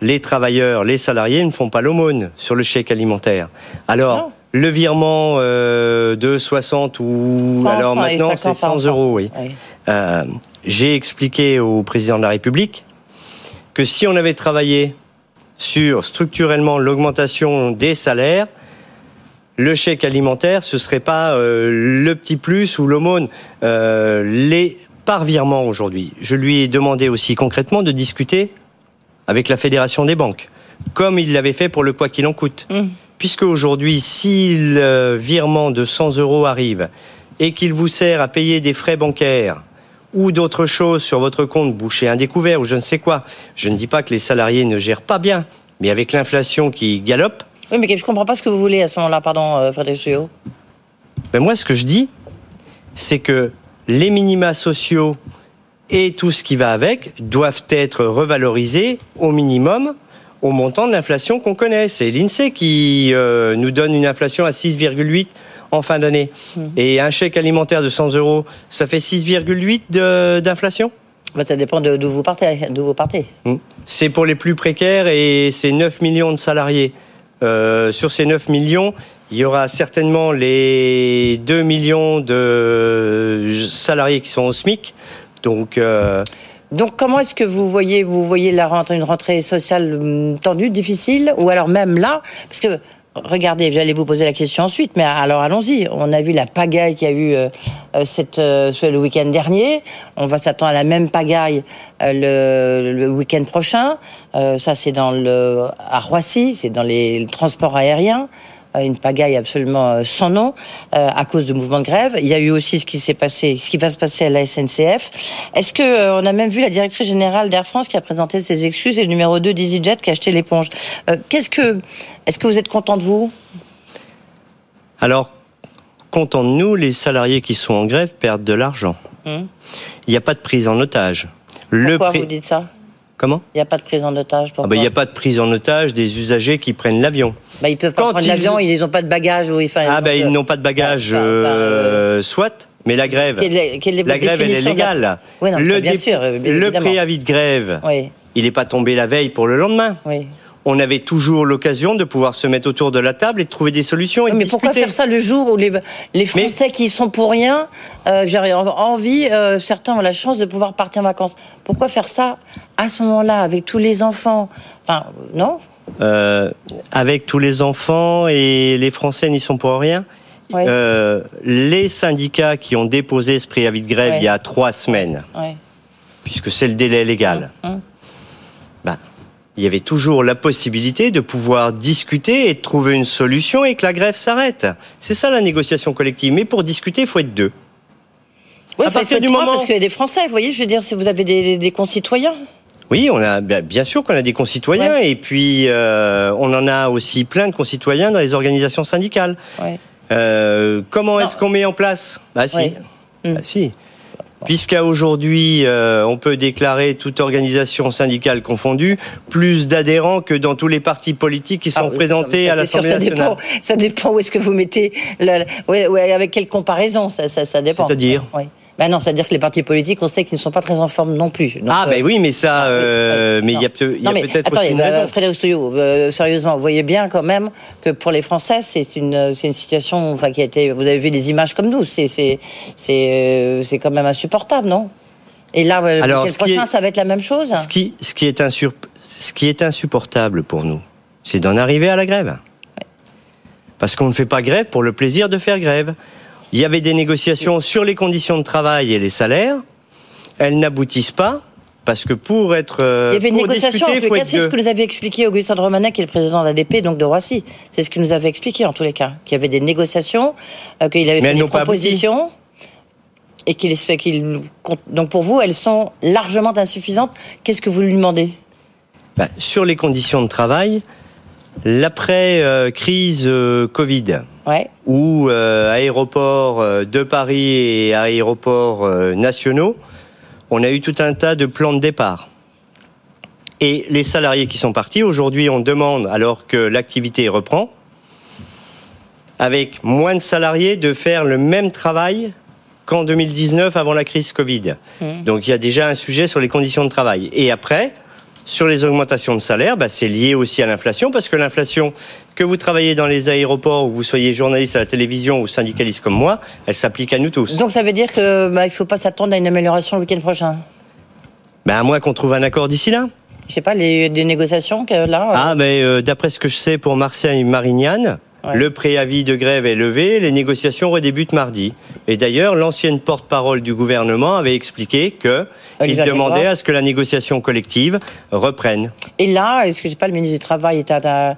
les travailleurs, les salariés ne font pas l'aumône sur le chèque alimentaire. Alors, Non. le virement euh, de 60 ou 100, alors 100 et maintenant c'est 50 par 100 euros, oui. Euh, J'ai expliqué au président de la République que si on avait travaillé sur structurellement l'augmentation des salaires, le chèque alimentaire, ce serait pas euh, le petit plus ou l'aumône. Euh, les par virement aujourd'hui. Je lui ai demandé aussi concrètement de discuter avec la Fédération des banques, comme il l'avait fait pour le quoi qu'il en coûte. Mm. Puisque aujourd'hui, si le virement de 100 euros arrive et qu'il vous sert à payer des frais bancaires ou d'autres choses sur votre compte, boucher un découvert ou je ne sais quoi, je ne dis pas que les salariés ne gèrent pas bien, mais avec l'inflation qui galope, Oui, mais je comprends pas ce que vous voulez à ce moment-là, pardon, euh, Frédéric Suyot. Ben moi, ce que je dis, c'est que les minima sociaux et tout ce qui va avec doivent être revalorisés au minimum au montant de l'inflation qu'on connaît. C'est l'INSEE qui euh, nous donne une inflation à 6,8 en fin d'année. Mhm. Et un chèque alimentaire de 100 euros, ça fait 6,8 d'inflation? Bah, Ça dépend d'où vous partez. vous partez. Hmm. C'est pour les plus précaires et c'est 9 millions de salariés. Euh, sur ces 9 millions, il y aura certainement les 2 millions de salariés qui sont au SMIC. Donc, euh, donc comment est-ce que vous voyez, vous voyez la une rentrée sociale hum, tendue, difficile, ou alors même là, parce que regardez, j'allais vous poser la question ensuite, mais alors allons-y. On a vu la pagaille qu'il y a eu euh, euh, cette, le week-end dernier. On va s'attendre à la même pagaille le, le week-end prochain. ça, c'est dans le à Roissy, c'est dans les transports aériens. Euh, une pagaille absolument euh, sans nom euh, à cause de mouvements de grève. Il y a eu aussi ce qui s'est passé, ce qui va se passer à la SNCF. Est-ce que on a même vu la directrice générale d'Air France qui a présenté ses excuses et le numéro 2 d'EasyJet qui a acheté l'éponge. Qu'est-ce que, est-ce que vous êtes content de vous? Alors, content de nous, les salariés qui sont en grève perdent de l'argent. Hum. Il n'y a pas de prise en otage. Pourquoi vous dites ça? Comment Il n'y a pas de prise en otage ah bah, Il n'y a pas de prise en otage des usagers qui prennent l'avion. Bah, ils peuvent pas prendre l'avion, ils n'ont pas de bagages. Ou, enfin, ah, ben ils n'ont pas de bagages, euh, soit, mais la grève. la grève, elle est légale. Oui, non, le, bien sûr, le préavis de grève, il n'est pas tombé la veille pour le lendemain. Oui on avait toujours l'occasion de pouvoir se mettre autour de la table et de trouver des solutions. Et mais pourquoi faire ça le jour où les, les Français qui sont pour rien, euh, j'ai envie, euh, certains ont la chance de pouvoir partir en vacances. Pourquoi faire ça à ce moment-là avec tous les enfants? Enfin, non? Euh, Avec tous les enfants et les Français n'y sont pour rien. les syndicats qui ont déposé ce préavis de grève il y a trois semaines, puisque c'est le délai légal. Hum, hum il y avait toujours la possibilité de pouvoir discuter et de trouver une solution et que la grève s'arrête. C'est ça la négociation collective. Mais pour discuter, il faut être deux. Oui, à partir du moment parce qu'il y a des Français, vous voyez, je veux dire, si vous avez des, concitoyens. Oui, on a bien sûr qu'on a des concitoyens et puis euh, on en a aussi plein de concitoyens dans les organisations syndicales. Euh, comment est-ce qu'on met en place? Ah si, ah, si. Puisqu'à aujourd'hui, euh, on peut déclarer toute organisation syndicale confondue plus d'adhérents que dans tous les partis politiques qui sont ah présentés à l'Assemblée nationale. Ça dépend, où est-ce que vous mettez, avec quelle comparaison, ça, ça, dépend. C'est-à-dire ben non, c'est-à-dire que les partis politiques, on sait qu'ils ne sont pas très en forme non plus. ah, ben oui, mais ça, ah, euh, mais il y a, peut-être aussi une raison. Frédéric Souillot, euh, sérieusement, vous voyez bien quand même que pour les Français, c'est une, c'est une situation, enfin, qui a été, vous avez vu des images comme nous, c'est, c'est, c'est, euh, c'est quand même insupportable, non? Et là, le prochain, ça va être la même chose? ce qui, ce, qui est ce qui est insupportable pour nous, c'est d'en arriver à la grève. Parce qu'on ne fait pas grève pour le plaisir de faire grève. Il y avait des négociations sur les conditions de travail et les salaires. Elles n'aboutissent pas. Parce que pour être. Euh, il y avait une négociation, en tout cas, c'est ce que nous avait expliqué Augustin de Romanet, qui est le président de l'ADP, donc de Roissy. C'est ce qu'il nous avait expliqué, en tous les cas. Qu'il y avait des négociations, euh, qu'il avait fait des propositions. Et qu'il qu'il donc pour vous, elles sont largement insuffisantes. Qu'est-ce que vous lui demandez? Bah, Sur les conditions de travail, l'après-crise euh, Covid, ou euh, aéroports euh, de Paris et aéroports euh, nationaux, on a eu tout un tas de plans de départ. Et les salariés qui sont partis, aujourd'hui, on demande, alors que l'activité reprend, avec moins de salariés, de faire le même travail qu'en 2019 avant la crise Covid. Mmh. Donc il y a déjà un sujet sur les conditions de travail. Et après, sur les augmentations de salaire, bah, c'est lié aussi à l'inflation, parce que l'inflation, que vous travaillez dans les aéroports ou vous soyez journaliste à la télévision ou syndicaliste comme moi, elle s'applique à nous tous. Donc ça veut dire qu'il bah, ne faut pas s'attendre à une amélioration le week-end prochain? Bah, À moins qu'on trouve un accord d'ici là. Je sais pas, les, négociations que là. Euh ah, mais euh, d'après ce que je sais pour Marseille le préavis de grève est levé, les négociations redébutent mardi. Et d'ailleurs, l'ancienne porte-parole du gouvernement avait expliqué que il demandait à ce que la négociation collective reprenne. Et là, est-ce que pas, le ministre du Travail est à,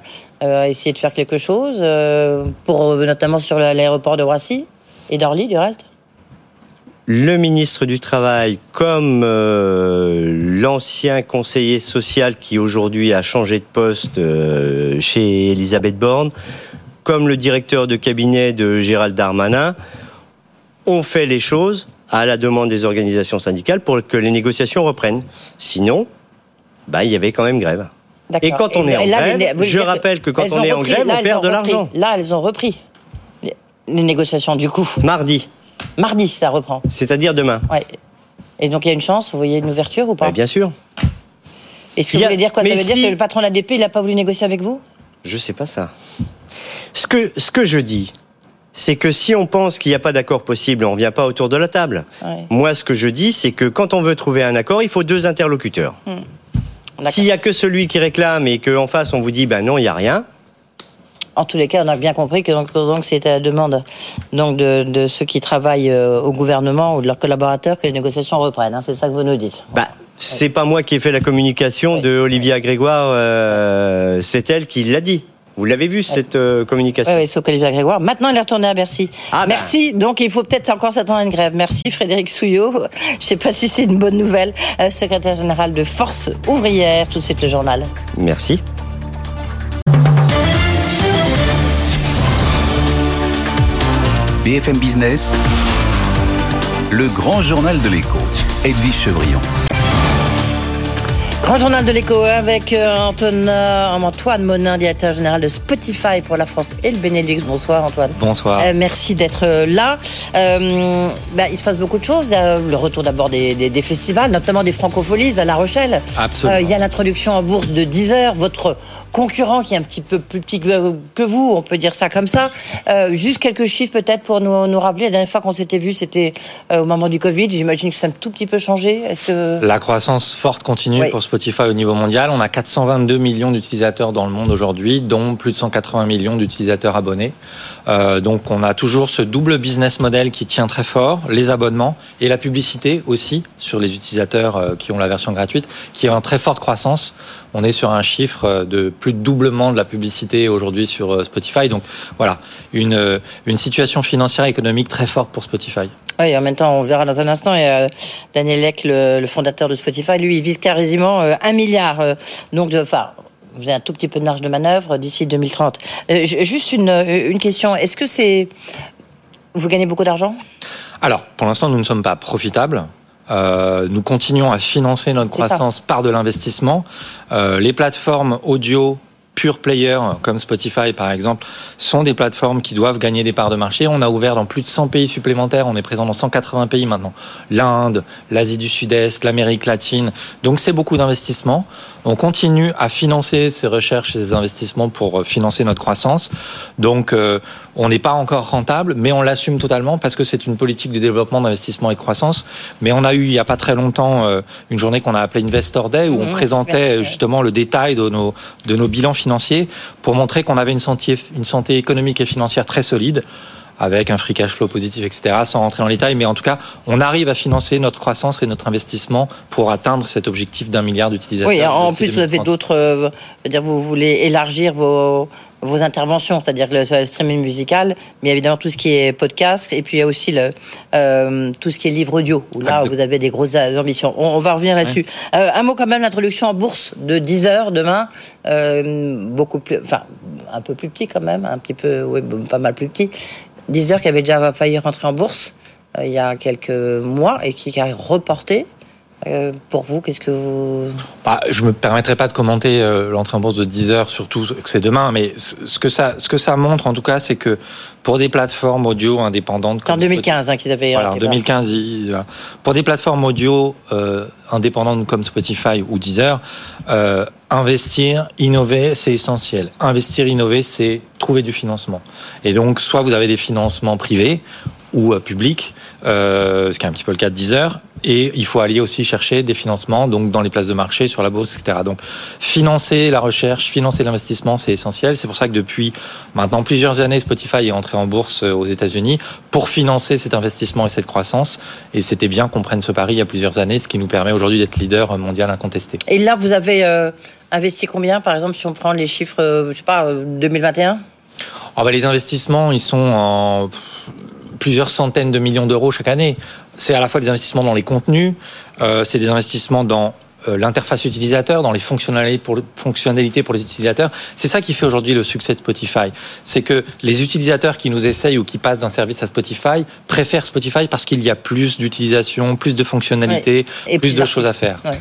essayer de faire quelque chose euh, pour notamment sur l'aéroport de Roissy et d'Orly, du reste? Le ministre du Travail, comme euh, l'ancien conseiller social qui aujourd'hui a changé de poste euh, chez Elisabeth Borne, comme le directeur de cabinet de Gérald Darmanin, ont fait les choses à la demande des organisations syndicales pour que les négociations reprennent. Sinon, bah, il y avait quand même grève. Et quand on Et est en là, grève, je que rappelle que quand on est en grève, Là, on perd de l'argent. Là, elles ont repris les, les négociations. Du coup, Mardi, mardi, ça reprend. c'est-à-dire demain. Ouais. Et donc, il y a une chance, vous voyez une ouverture ou pas Bah, bien sûr. Est-ce que il vous voulez dire quoi? Ça veut dire que le patron de l'ADP, il n'a pas voulu négocier avec vous? Je sais pas ça. Ce que, ce que je dis, c'est que si on pense qu'il n'y a pas d'accord possible, on ne vient pas autour de la table. Ouais. Moi, ce que je dis, c'est que quand on veut trouver un accord, il faut deux interlocuteurs. D'accord. S'il y a que celui qui réclame et qu'en face on vous dit ben non, il y a rien, En tous les cas, on a bien compris que donc, donc c'est à la demande donc de, de ceux qui travaillent euh, au gouvernement ou de leurs collaborateurs que les négociations reprennent. hein. c'est ça que vous nous dites. bah c'est pas moi qui ai fait la communication Oui. de Olivia Grégoire, euh, c'est elle qui l'a dit. Vous l'avez vu cette euh, communication Oui, oui, Grégoire. Maintenant, il est retourné à Bercy. Ah, bah. Merci. Donc, il faut peut-être encore s'attendre à une grève. Merci, Frédéric Souillot. Je ne sais pas si c'est une bonne nouvelle. Euh, secrétaire général de Force ouvrière. Tout de suite, le journal. Merci. BFM Business, le grand journal de l'écho, Edwige Chevrillon. Grand journal de l'écho avec euh, Antoine, Antoine Monin, directeur général de Spotify pour la France et le Benelux. Bonsoir, Antoine. Bonsoir. Euh, merci d'être euh, là. Euh, bah, il se passe beaucoup de choses. Euh, le retour d'abord des, des- des festivals, notamment des francopholies à La Rochelle. Absolument. Euh, Il y a l'introduction en bourse de Deezer, votre concurrent qui est un petit peu plus petit que, vous, on peut dire ça comme ça. Euh, juste quelques chiffres peut-être pour nous, nous rappeler. La dernière fois qu'on s'était vu, c'était euh, au moment du Covid. J'imagine que ça a un tout petit peu changé. Que... La croissance forte continue Oui. pour Spotify au niveau mondial. On a 422 millions d'utilisateurs dans le monde aujourd'hui, dont plus de 180 millions d'utilisateurs abonnés. Euh, donc on a toujours ce double business model qui tient très fort, les abonnements et la publicité aussi sur les utilisateurs qui ont la version gratuite, qui est en très forte croissance. On est sur un chiffre euh, de plus de doublement de la publicité aujourd'hui sur euh, Spotify. Donc voilà, une, euh, une situation financière et économique très forte pour Spotify. Oui, en même temps, on verra dans un instant. Et euh, Daniel Eck, le, le fondateur de Spotify, lui, il vise quasiment euh, un milliard. euh, donc, de, enfin, vous avez un tout petit peu de marge de manœuvre d'ici 2030. Euh, ju- juste une, une question. Est-ce que c'est. Vous gagnez beaucoup d'argent? Alors, pour l'instant, nous ne sommes pas profitables. Euh, nous continuons à financer notre croissance par de l'investissement. Euh, les plateformes audio pure player comme Spotify par exemple sont des plateformes qui doivent gagner des parts de marché. On a ouvert dans plus de 100 pays supplémentaires, on est présent dans 180 pays maintenant. L'Inde, l'Asie du Sud-Est, l'Amérique latine. Donc c'est beaucoup d'investissements. On continue à financer ces recherches et ces investissements pour euh, financer notre croissance. Donc euh, on n'est pas encore rentable, mais on l'assume totalement parce que c'est une politique de développement, d'investissement et de croissance. Mais on a eu il n'y a pas très longtemps euh, une journée qu'on a appelée Investor Day où on Mhm, présentait justement le détail de nos, de nos bilans pour montrer qu'on avait une santé, une santé économique et financière très solide avec un free cash flow positif, etc., sans rentrer dans les détails. Mais en tout cas, on arrive à financer notre croissance et notre investissement pour atteindre cet objectif d'un milliard d'utilisateurs. Oui, en plus, vous avez 2030. d'autres. euh, vous voulez élargir vos, vos interventions, c'est-à-dire le, le streaming musical, mais évidemment tout ce qui est podcast, et puis il y a aussi le, euh, tout ce qui est livre audio, où là, vous avez des grosses ambitions. On, on va revenir là-dessus. Euh, un mot quand même, l'introduction en bourse de 10 heures demain, euh, beaucoup plus. Enfin, un peu plus petit quand même, un petit peu, oui, pas mal plus petit. 10 heures qui avait déjà failli rentrer en bourse il y a quelques mois et qui a reporté. Euh, pour vous, qu'est-ce que vous. Bah, je me permettrai pas de commenter euh, l'entrée en bourse de 10 heures, surtout que c'est demain, mais ce que ça, ce que ça montre en tout cas, c'est que pour des plateformes audio indépendantes, en comme 2015 hein, qu'ils avaient. Voilà, en été 2015, il- pour des plateformes audio euh, indépendantes comme Spotify ou Deezer, investir, innover, c'est essentiel. Investir, innover, c'est trouver du financement. Et donc, soit vous avez des financements privés ou publics, ce qui est un petit peu le cas de Deezer, et il faut aller aussi chercher des financements donc dans les places de marché, sur la bourse, etc. Donc, financer la recherche, financer l'investissement, c'est essentiel. C'est pour ça que depuis maintenant plusieurs années, Spotify est entré en bourse euh, aux États-Unis pour financer cet investissement et cette croissance. Et c'était bien qu'on prenne ce pari il y a plusieurs années, ce qui nous permet aujourd'hui d'être leader mondial incontesté. Et là, vous avez euh, investi combien, par exemple, si on prend les chiffres, euh, je sais pas, euh, 2021 Ah bah, les investissements, ils sont en plusieurs centaines de millions d'euros chaque année. C'est à la fois des investissements dans les contenus, euh, c'est des investissements dans euh, l'interface utilisateur, dans les fonctionnalités pour, fonctionnalités pour les utilisateurs. C'est ça qui fait aujourd'hui le succès de Spotify. C'est que les utilisateurs qui nous essayent ou qui passent d'un service à Spotify préfèrent Spotify parce qu'il y a plus d'utilisation, plus de fonctionnalités, Et plus plus de choses à faire. Ouais.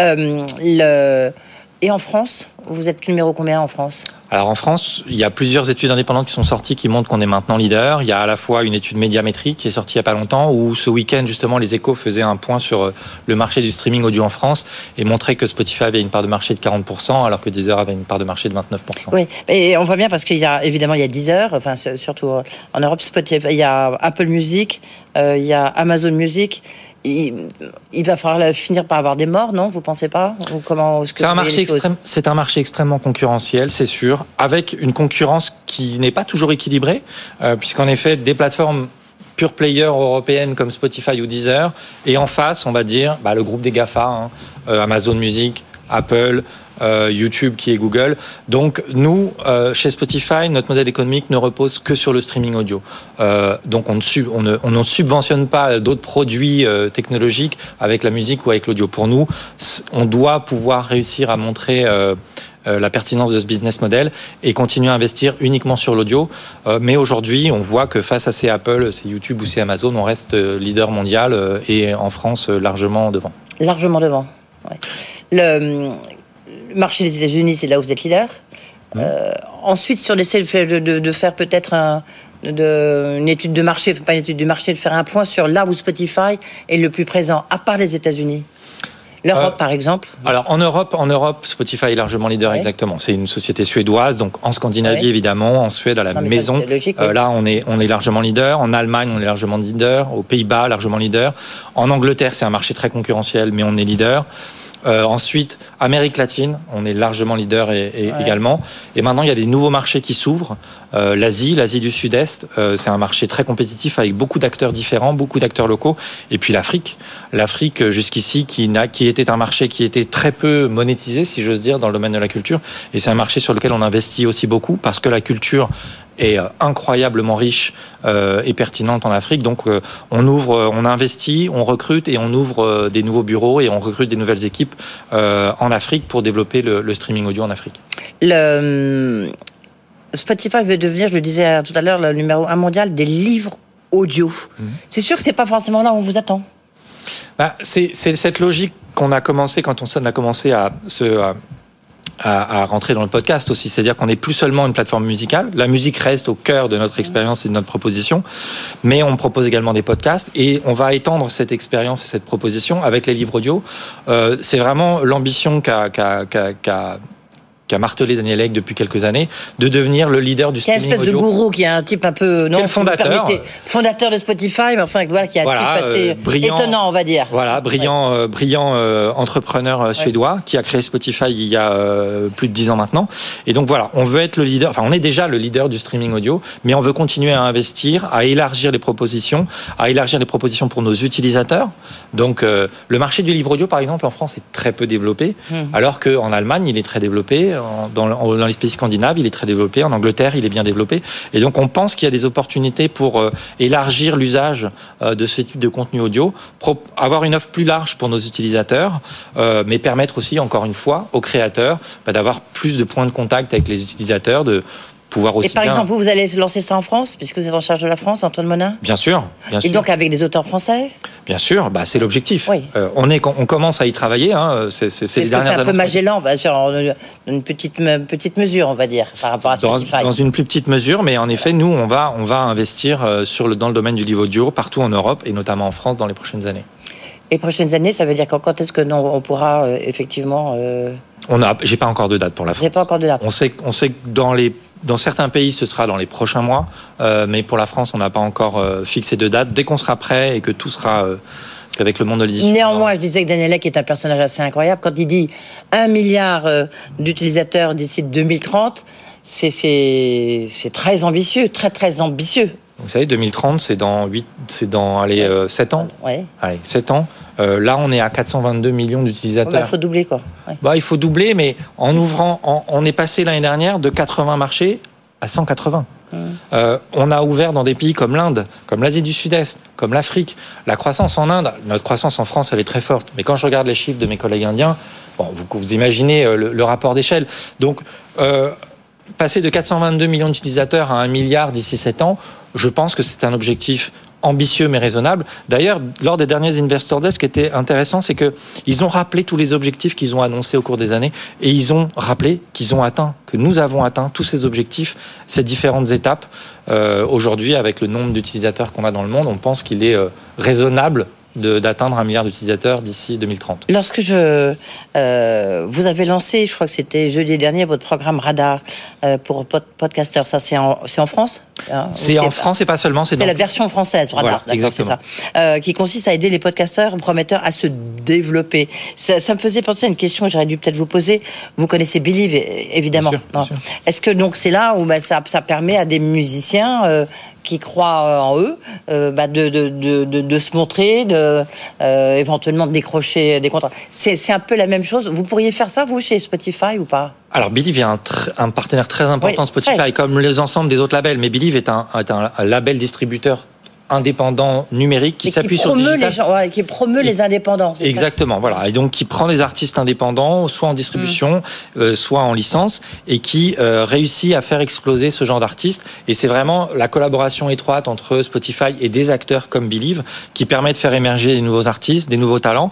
Euh, le... Et en France, Vous êtes numéro combien en France Alors en France, il y a plusieurs études indépendantes qui sont sorties qui montrent qu'on est maintenant leader. Il y a à la fois une étude médiamétrique qui est sortie il n'y a pas longtemps où ce week-end justement les échos faisaient un point sur euh, le marché du streaming audio en France et montraient que Spotify avait une part de marché de 40% alors que Deezer avait une part de marché de 29%. Oui, et on voit bien parce qu'il y a évidemment il y a Deezer, enfin surtout en Europe Spotify, il y a Apple Music, euh, il y a Amazon Music il, va falloir finir par avoir des morts, non? Vous pensez pas? Comment C'est un marché c'est un marché extrêmement concurrentiel, c'est sûr, avec une concurrence qui n'est pas toujours équilibrée, euh, puisqu'en effet des plateformes pure player européennes comme Spotify ou Deezer, et en face, on va dire, bah, le groupe des Gafa, hein, euh, Amazon Music, Apple, euh, YouTube qui est Google. Donc nous, euh, chez Spotify, notre modèle économique ne repose que sur le streaming audio. Euh, donc on ne, on, ne, subventionne pas d'autres produits technologiques avec la musique ou avec l'audio. Pour nous, on doit pouvoir réussir à montrer la pertinence de ce business model et continuer à investir uniquement sur l'audio. mais aujourd'hui, on voit que face à ces Apple, ces YouTube ou ces Amazon, on reste leader mondial et en France largement devant. Largement devant. Le marché des États-Unis, c'est là où vous êtes leader. Euh, ensuite, si on essaie de, de, faire peut-être une étude de marché, pas une étude de marché, de faire un point sur là où Spotify est le plus présent, à part les États-Unis. L'Europe, euh, par exemple Alors, en Europe, en Europe, Spotify est largement leader, exactement. C'est une société suédoise, donc en Scandinavie, évidemment, en Suède, à la maison. Euh, là, on est, on est largement leader. En Allemagne, on est largement leader. Aux Pays-Bas, largement leader. En Angleterre, c'est un marché très concurrentiel, mais on est leader. Euh, ensuite, Amérique latine, on est largement leader et, également. Et maintenant, il y a des nouveaux marchés qui s'ouvrent. Euh, L'Asie, l'Asie du Sud-Est, euh, c'est un marché très compétitif avec beaucoup d'acteurs différents, beaucoup d'acteurs locaux. Et puis l'Afrique, l'Afrique jusqu'ici qui, qui était un marché qui était très peu monétisé, si j'ose dire, dans le domaine de la culture. Et c'est un marché sur lequel on investit aussi beaucoup parce que la culture est euh, incroyablement riche euh, et pertinente en Afrique. Donc euh, on ouvre, on investit, on recrute et on ouvre des nouveaux bureaux et on recrute des nouvelles équipes en Afrique pour développer le, streaming audio en Afrique. Le Spotify veut devenir, je le disais tout à l'heure, le numéro un mondial des livres audio. Mhm. C'est sûr que c'est pas forcément là où on vous attend. Bah, c'est cette logique qu'on a commencé quand on a commencé à se à, rentrer dans le podcast aussi. C'est-à-dire qu'on n'est plus seulement une plateforme musicale. La musique reste au cœur de notre expérience et de notre proposition, mais on propose également des podcasts et on va étendre cette expérience et cette proposition avec les livres audio. Euh, c'est vraiment l'ambition qu'a qu'a martelé Daniel Ek depuis quelques années, de devenir le leader du streaming audio. Qui espèce de gourou, qui est un type un peu non fondateur, fondateur de Spotify, mais enfin voilà, qui est un type assez euh, brillant, étonnant, on va dire. Voilà, brillant, euh, brillant euh, entrepreneur suédois qui a créé Spotify il y a plus de dix ans maintenant. Et donc voilà, on veut être le leader. Enfin, on est déjà le leader du streaming audio, mais on veut continuer à investir, à élargir les propositions, à élargir les propositions pour nos utilisateurs. Donc le marché du livre audio, par exemple, en France est très peu développé, hmm. alors qu'en Allemagne, il est très développé dans, les pays scandinaves, il est très développé. En Angleterre, il est bien développé. Et donc, on pense qu'il y a des opportunités pour euh, élargir l'usage euh, de ce type de contenu audio, avoir une offre plus large pour nos utilisateurs, euh, mais permettre aussi, encore une fois, aux créateurs bah, d'avoir plus de points de contact avec les utilisateurs, de et par exemple, vous, vous allez lancer ça en France, puisque vous êtes en charge de la France, Antoine Monin Bien sûr. Bien et donc avec des auteurs français Bien sûr, bah, c'est l'objectif. Euh, on, est, on commence à y travailler. Hein, c'est les dernières un peu Magellan, va une petite, petite mesure, on va dire, par rapport à Spotify. Dans, dans, une plus petite mesure, mais en effet, nous, on va, on va investir euh, sur le, dans le domaine du livre audio partout en Europe et notamment en France dans les prochaines années. Et prochaines années, ça veut dire quand est-ce que on pourra euh, effectivement On a, j'ai pas encore de date pour la France. pas encore de date. On sait, on sait que dans les dans certains pays, ce sera dans les prochains mois, euh, mais pour la France, on n'a pas encore euh, fixé de date. Dès qu'on sera prêt et que tout sera euh, avec le monde de l'édition. Néanmoins, je disais que Daniel Ek est un personnage assez incroyable. Quand il dit un milliard d'utilisateurs d'ici 2030, c'est très ambitieux, très très ambitieux. Vous savez, 2030, c'est dans 8, c'est dans allez, 7 ans. Ouais. Allez, 7 ans. Euh, là, on est à 422 millions d'utilisateurs. il faut doubler, quoi. Bah, il faut doubler, mais en ouvrant, on est passé l'année dernière de 80 marchés à 180. Mmh. Euh, on a ouvert dans des pays comme l'Inde, comme l'Asie du Sud-Est, comme l'Afrique. La croissance en Inde, notre croissance en France, elle est très forte. Mais quand je regarde les chiffres de mes collègues indiens, bon, vous, vous imaginez euh, le, rapport d'échelle. Donc, passer de 422 millions d'utilisateurs à 1 milliard d'ici 7 ans, je pense que c'est un objectif ambitieux mais raisonnable. D'ailleurs, lors des derniers Investor Days, ce qui était intéressant, c'est que ils ont rappelé tous les objectifs qu'ils ont annoncés au cours des années et ils ont rappelé qu'ils ont atteint, que nous avons atteint tous ces objectifs, ces différentes étapes. Euh, Aujourd'hui, avec le nombre d'utilisateurs qu'on a dans le monde, on pense qu'il est euh, raisonnable d'atteindre un milliard d'utilisateurs d'ici 2030. Lorsque je, euh, vous avez lancé, je crois que c'était jeudi dernier, votre programme Radar euh, pour pod podcasters, ça c'est en, en France hein, C'est en France et pas seulement, c'est la version française Radar, voilà, exactement. Ça, euh, qui consiste à aider les podcasters prometteurs à se développer. Ça, ça me faisait penser à une question que j'aurais dû peut-être vous poser. Vous connaissez Believe, évidemment. Est-ce que donc c'est là où bah, ça, ça, permet à des musiciens qui croient euh, en eux, euh, bah de, de, de, de, se montrer, de, euh, éventuellement de décrocher des contrats. C'est un peu la même chose. Vous pourriez faire ça, vous, chez Spotify ou pas? Alors Believe est un, un, partenaire très important oui, Spotify, ouais. comme les ensembles des autres labels, mais Believe est un, est un label distributeur indépendant numérique qui s'appuie sur le digital. Les gens, ouais, qui promeut et, les indépendants. Exactement, ça voilà. Et donc qui prend des artistes indépendants, soit en distribution, mmh. euh, soit en licence, et qui euh, réussit à faire exploser ce genre d'artistes. Et c'est vraiment la collaboration étroite entre Spotify et des acteurs comme Believe qui permet de faire émerger des nouveaux artistes, des nouveaux talents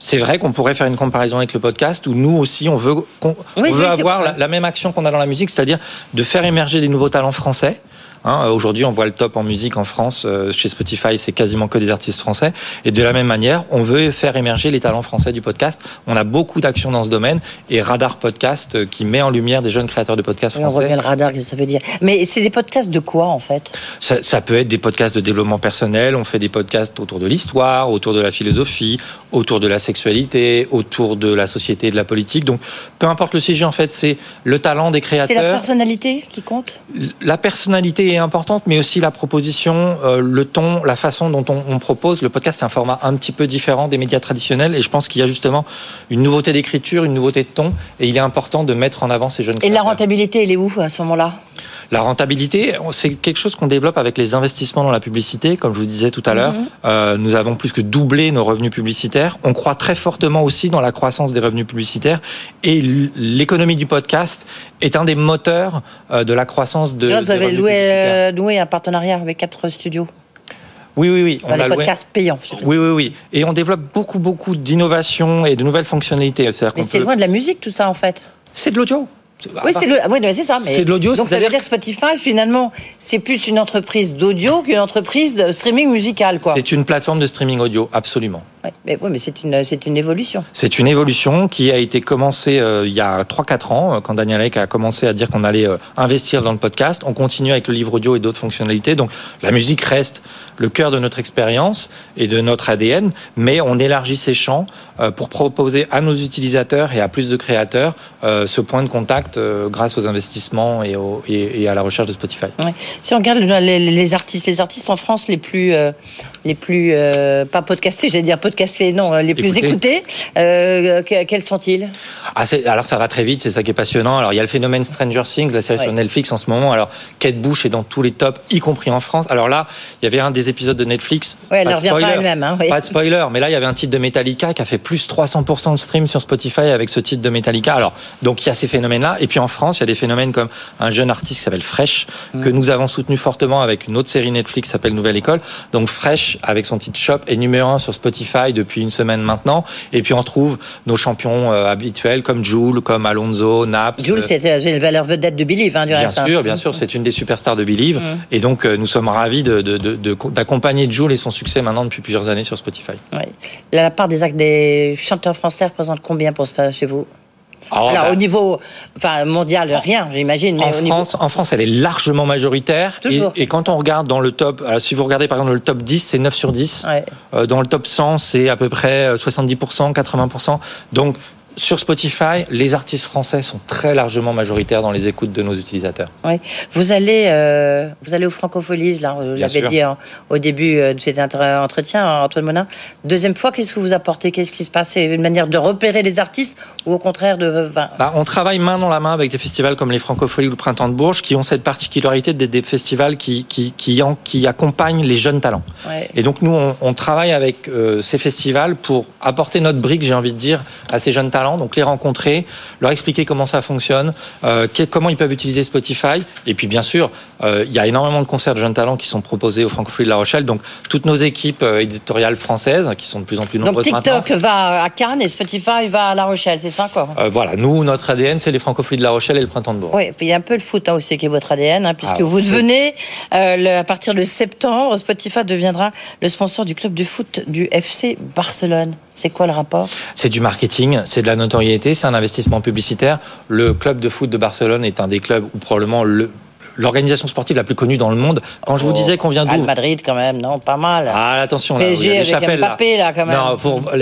c'est vrai qu'on pourrait faire une comparaison avec le podcast où nous aussi on veut, on, oui, on veut avoir la, la, même action qu'on a dans la musique, c'est-à-dire de faire émerger des nouveaux talents français. Hein, Aujourd'hui, on voit le top en musique en France euh, chez Spotify, c'est quasiment que des artistes français. Et de la même manière, on veut faire émerger les talents français du podcast. On a beaucoup d'actions dans ce domaine et Radar Podcast euh, qui met en lumière des jeunes créateurs de podcasts français. on voit bien le radar, qu'est-ce que ça veut dire Mais c'est des podcasts de quoi en fait? Ça, ça, peut être des podcasts de développement personnel. On fait des podcasts autour de l'histoire, autour de la philosophie, autour de la sexualité, autour de la société et de la politique. Donc, peu importe le sujet, en fait, c'est le talent des créateurs. C'est la personnalité qui compte? La personnalité est importante, mais aussi la proposition, euh, le ton, la façon dont on, on propose. Le podcast, c'est un format un petit peu différent des médias traditionnels, et je pense qu'il y a justement une nouveauté d'écriture, une nouveauté de ton, et il est important de mettre en avant ces jeunes et créateurs. Et la rentabilité, elle est où à ce moment-là? La rentabilité, c'est quelque chose qu'on développe avec les investissements dans la publicité, comme je vous disais tout à l'heure. -hmm. euh, nous avons plus que doublé nos revenus publicitaires. On croit très fortement aussi dans la croissance des revenus publicitaires. Et l'économie du podcast est un des moteurs euh, de la croissance de. Là, vous avez loué, euh, loué un partenariat avec quatre studios. Oui, oui, oui. Dans on les a podcasts loué... payants. Oui, oui, oui. Et on développe beaucoup, beaucoup d'innovations et de nouvelles fonctionnalités. Mais c'est peut... loin de la musique, tout ça, en fait. C'est de l'audio. Oui, c'est oui, ça. C'est de l'audio. Donc ça veut dire que Spotify, finalement, c'est plus une entreprise d'audio qu'une entreprise de streaming musical. C'est une plateforme de streaming audio, absolument. Ouais, mais, oui, mais c'est une, c'est une évolution. C'est une évolution qui a été commencée euh, il y a 3-4 ans, quand Daniel Ek a commencé à dire qu'on allait euh, investir dans le podcast. On continue avec le livre audio et d'autres fonctionnalités. Donc la musique reste le cœur de notre expérience et de notre ADN, mais on élargit ses champs euh, pour proposer à nos utilisateurs et à plus de créateurs euh, ce point de contact euh, grâce aux investissements et, au, et, et, à la recherche de Spotify. Si on regarde les, les, artistes, les artistes en France les plus, les plus pas podcastés, j'allais dire podcastés, non, les plus écoutés, quels sont-ils? Ah, Alors ça va très vite, c'est ça qui est passionnant. Alors il y a le phénomène Stranger Things, la série ouais. sur Netflix en ce moment. Alors Kate Bush est dans tous les tops, y compris en France. Alors là, il y avait un des épisodes de Netflix. Ouais, elle ne revient pas elle-même. Hein, oui. Pas de spoiler, mais là, il y avait un titre de Metallica qui a fait plus 300% de stream sur Spotify avec ce titre de Metallica. Alors, donc, il y a ces phénomènes-là. Et puis en France, il y a des phénomènes comme un jeune artiste qui s'appelle Fresh, mm. que nous avons soutenu fortement avec une autre série Netflix qui s'appelle Nouvelle École. Donc, Fresh, avec son titre Shop, est numéro un sur Spotify depuis une semaine maintenant. Et puis, on trouve nos champions euh, habituels comme Jules, comme Alonso, Naps. Jules, c'est une valeur vedette de Believe, hein, du bien reste. Bien sûr, bien sûr, c'est une des superstars de Believe. Mm. Et donc, euh, nous sommes ravis de, de, de, de d'accompagner Jules et son succès maintenant depuis plusieurs années sur Spotify. Oui. La part des, des chanteurs français représente combien pour chez vous? Oh, Alors bah, au niveau enfin, mondial, rien, j'imagine. En, au France, niveau... en France, elle est largement majoritaire. Et, et, quand on regarde dans le top, alors si vous regardez par exemple le top 10, c'est 9 sur 10. Ouais. Euh, dans le top 100, c'est à peu près 70%, 80%. Donc sur Spotify, les artistes français sont très largement majoritaires dans les écoutes de nos utilisateurs. Oui. Vous allez, euh, vous allez aux Francopholies, là, vous l'avez dit hein, au début de cet entretien, Antoine Monin. Deuxième fois, qu'est-ce que vous apportez? Qu'est-ce qui se passe? C'est une manière de repérer les artistes ou au contraire de... Bah, on travaille main dans la main avec des festivals comme les Francopholies ou le Printemps de Bourges qui ont cette particularité d'être des festivals qui, qui, qui, en, qui accompagnent les jeunes talents. Ouais. Et donc nous, on, on travaille avec euh, ces festivals pour apporter notre brique, j'ai envie de dire, à ces jeunes talents talents, donc les rencontrer, leur expliquer comment ça fonctionne, euh, comment ils peuvent utiliser Spotify. Et puis bien sûr, euh, il y a énormément de concerts de jeunes talents qui sont proposés au Francophonie de La Rochelle. Donc toutes nos équipes euh, éditoriales françaises, qui sont de plus en plus nombreuses Donc TikTok va à Cannes et Spotify va à La Rochelle, c'est ça quoi? Voilà, nous, notre ADN, c'est les Francophonies de La Rochelle et le Printemps de Bourg. Oui, il y a un peu le foot hein, aussi qui est votre ADN, hein, puisque ah, vous devenez, à partir de septembre, Spotify deviendra le sponsor du club de foot du FC Barcelone. C'est quoi le rapport? C'est du marketing, c'est de la notoriété, c'est un investissement publicitaire. Le club de foot de Barcelone est un des clubs où probablement le l'organisation sportive la plus connue dans le monde. Quand je vous oh, disais qu'on vient d'où Madrid quand même, non, pas mal. Ah attention, là, PSG il y a avec Mbappé, là. quand même. Non, pour,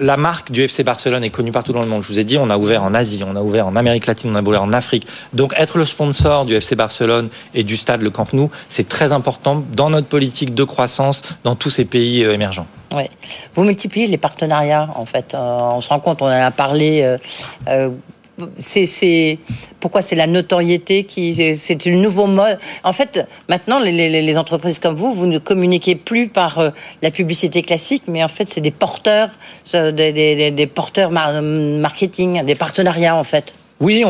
la marque du FC Barcelone est connue partout dans le monde. Je vous ai dit, on a ouvert en Asie, on a ouvert en Amérique latine, on a ouvert en Afrique. Donc être le sponsor du FC Barcelone et du stade Le Camp Nou, c'est très important dans notre politique de croissance dans tous ces pays euh, émergents. Vous multipliez les partenariats, en fait. Euh, on se rend compte, on en a parlé. Euh, euh c'est pourquoi c'est la notoriété qui c'est une nouveau mode. En fait, maintenant les, entreprises comme vous, vous ne communiquez plus par la publicité classique, mais en fait c'est des porteurs, des, porteurs marketing, des partenariats en fait. Oui,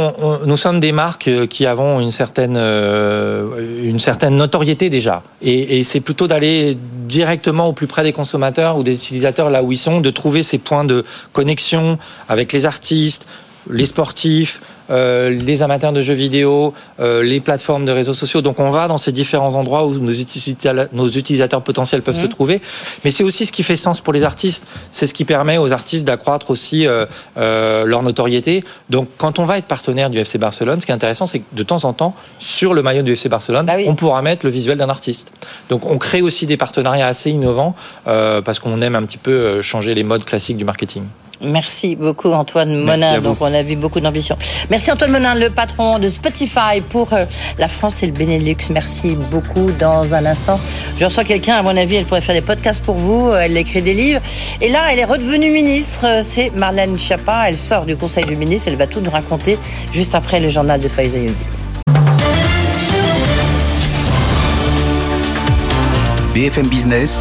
nous sommes des marques euh, qui avons une certaine, euh, une certaine notoriété déjà. Et, et c'est plutôt d'aller directement au plus près des consommateurs ou des utilisateurs là où ils sont, de trouver ces points de connexion avec les artistes, les sportifs, euh, les amateurs de jeux vidéo, euh, les plateformes de réseaux sociaux. Donc on va dans ces différents endroits où nos utilisateurs, nos utilisateurs potentiels peuvent se mmh. trouver. Mais c'est aussi ce qui fait sens pour les artistes. C'est ce qui permet aux artistes d'accroître aussi euh, leur notoriété. Donc quand on va être partenaire du FC Barcelone, ce qui est intéressant, c'est que de temps en temps, sur le maillot du FC Barcelone, bah on pourra mettre le visuel d'un artiste. Donc on crée aussi des partenariats assez innovants parce qu'on aime un petit peu changer les modes classiques du marketing. Merci beaucoup Antoine Monin. Donc on a vu beaucoup d'ambition. Merci Antoine Monin, le patron de Spotify pour euh, la France et le Benelux. Merci beaucoup. Dans un instant, je reçois quelqu'un. À mon avis, elle pourrait faire des podcasts pour vous. Elle écrit des livres. Et là, elle est redevenue ministre. C'est Marlène Schiappa. Elle sort du Conseil du ministre. Elle va tout nous raconter juste après le journal de Faiza Younzi. BFM Business,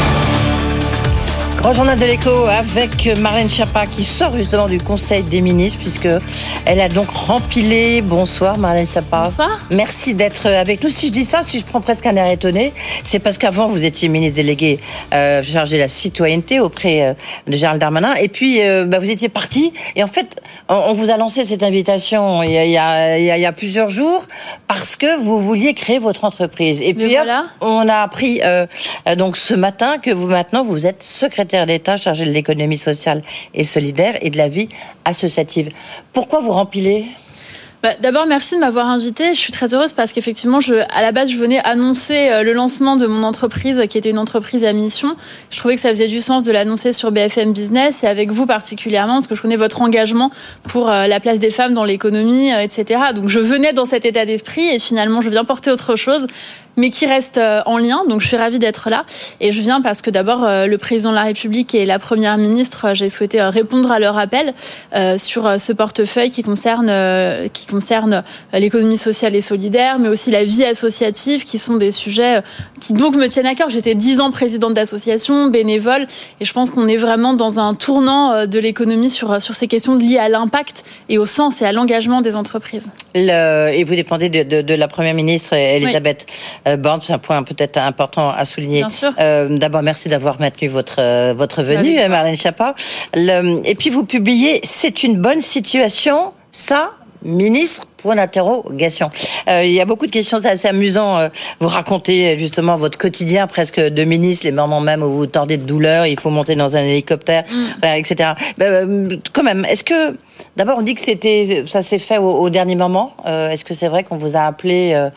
Grand journal de l'écho avec Marlène Schiappa qui sort justement du Conseil des ministres puisque elle a donc rempilé. Bonsoir Marlène Schiappa. Bonsoir. Merci d'être avec nous. Si je dis ça, si je prends presque un air étonné, c'est parce qu'avant vous étiez ministre délégué euh, chargé de la citoyenneté auprès euh, de Gérald Darmanin et puis euh, bah, vous étiez parti et en fait on, vous a lancé cette invitation il y, a, il, y a, il y a, plusieurs jours parce que vous vouliez créer votre entreprise et puis on a appris euh, donc ce matin que vous maintenant vous êtes secrétaire d'État chargé de l'économie sociale et solidaire et de la vie associative. Pourquoi vous rempilez? Bah, D'abord, merci de m'avoir invité. Je suis très heureuse parce qu'effectivement, à la base, je venais annoncer euh, le lancement de mon entreprise, qui était une entreprise à mission. Je trouvais que ça faisait du sens de l'annoncer sur BFM Business et avec vous particulièrement, parce que je connais votre engagement pour euh, la place des femmes dans l'économie, euh, etc. Donc, je venais dans cet état d'esprit et finalement, je viens porter autre chose mais qui reste euh, en lien. Donc je suis ravie d'être là. Et je viens parce que d'abord, euh, le président de la République et la première ministre, euh, j'ai souhaité répondre à leur appel sur ce portefeuille qui concerne, qui concerne l'économie sociale et solidaire, mais aussi la vie associative, qui sont des sujets qui donc me tiennent à cœur. J'étais dix ans présidente d'association, bénévole, et je pense qu'on est vraiment dans un tournant de l'économie sur, sur ces questions liées à l'impact et au sens et à l'engagement des entreprises. et vous dépendez de, de, la première ministre, Elisabeth. Euh, c'est un point peut-être important à souligner. Euh, d'abord, merci d'avoir maintenu votre, euh, votre venue, Marlène Schiappa. et puis, vous publiez C'est une bonne situation, ça? Ministre Point d'interrogation. il y a beaucoup de questions, c'est assez amusant. vous racontez justement votre quotidien presque de ministre, les moments même où vous tordez de douleur, il faut monter dans un hélicoptère, mm. etc. quand même, est-ce que D'abord, on dit que c'était, ça s'est fait au, dernier moment. Euh, est-ce que c'est vrai qu'on vous a appelé euh,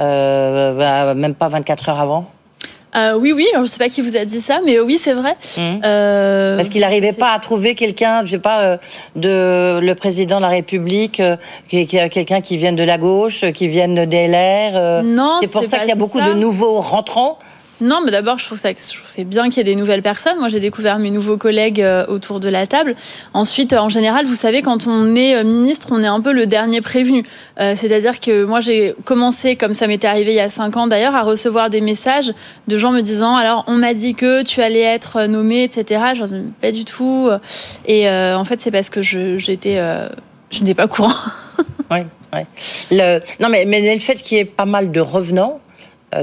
euh, bah, même pas 24 heures avant? Oui, oui. je ne sais pas qui vous a dit ça, mais oui, c'est vrai. Mmh. Parce qu'il n'arrivait pas à trouver quelqu'un, je sais pas, de le président de la République, qui, quelqu'un qui vienne de la gauche, qui vienne de DLR. non, c'est pour ça qu'il y a beaucoup de nouveaux rentrants Non, mais d'abord, je trouve ça, c'est bien qu'il y ait des nouvelles personnes. Moi, j'ai découvert mes nouveaux collègues euh, autour de la table. Ensuite, en général, vous savez, quand on est euh, ministre, on est un peu le dernier prévenu. Euh, c'est-à-dire que moi, j'ai commencé, comme ça m'était arrivé il y a cinq ans d'ailleurs, à recevoir des messages de gens me disant alors, on m'a dit que tu allais être nommé, etc. Je dis pas du tout. Et en fait, c'est parce que j'étais, je n'étais pas courant. oui, oui. Non, mais, mais le fait qu'il y ait pas mal de revenants, euh,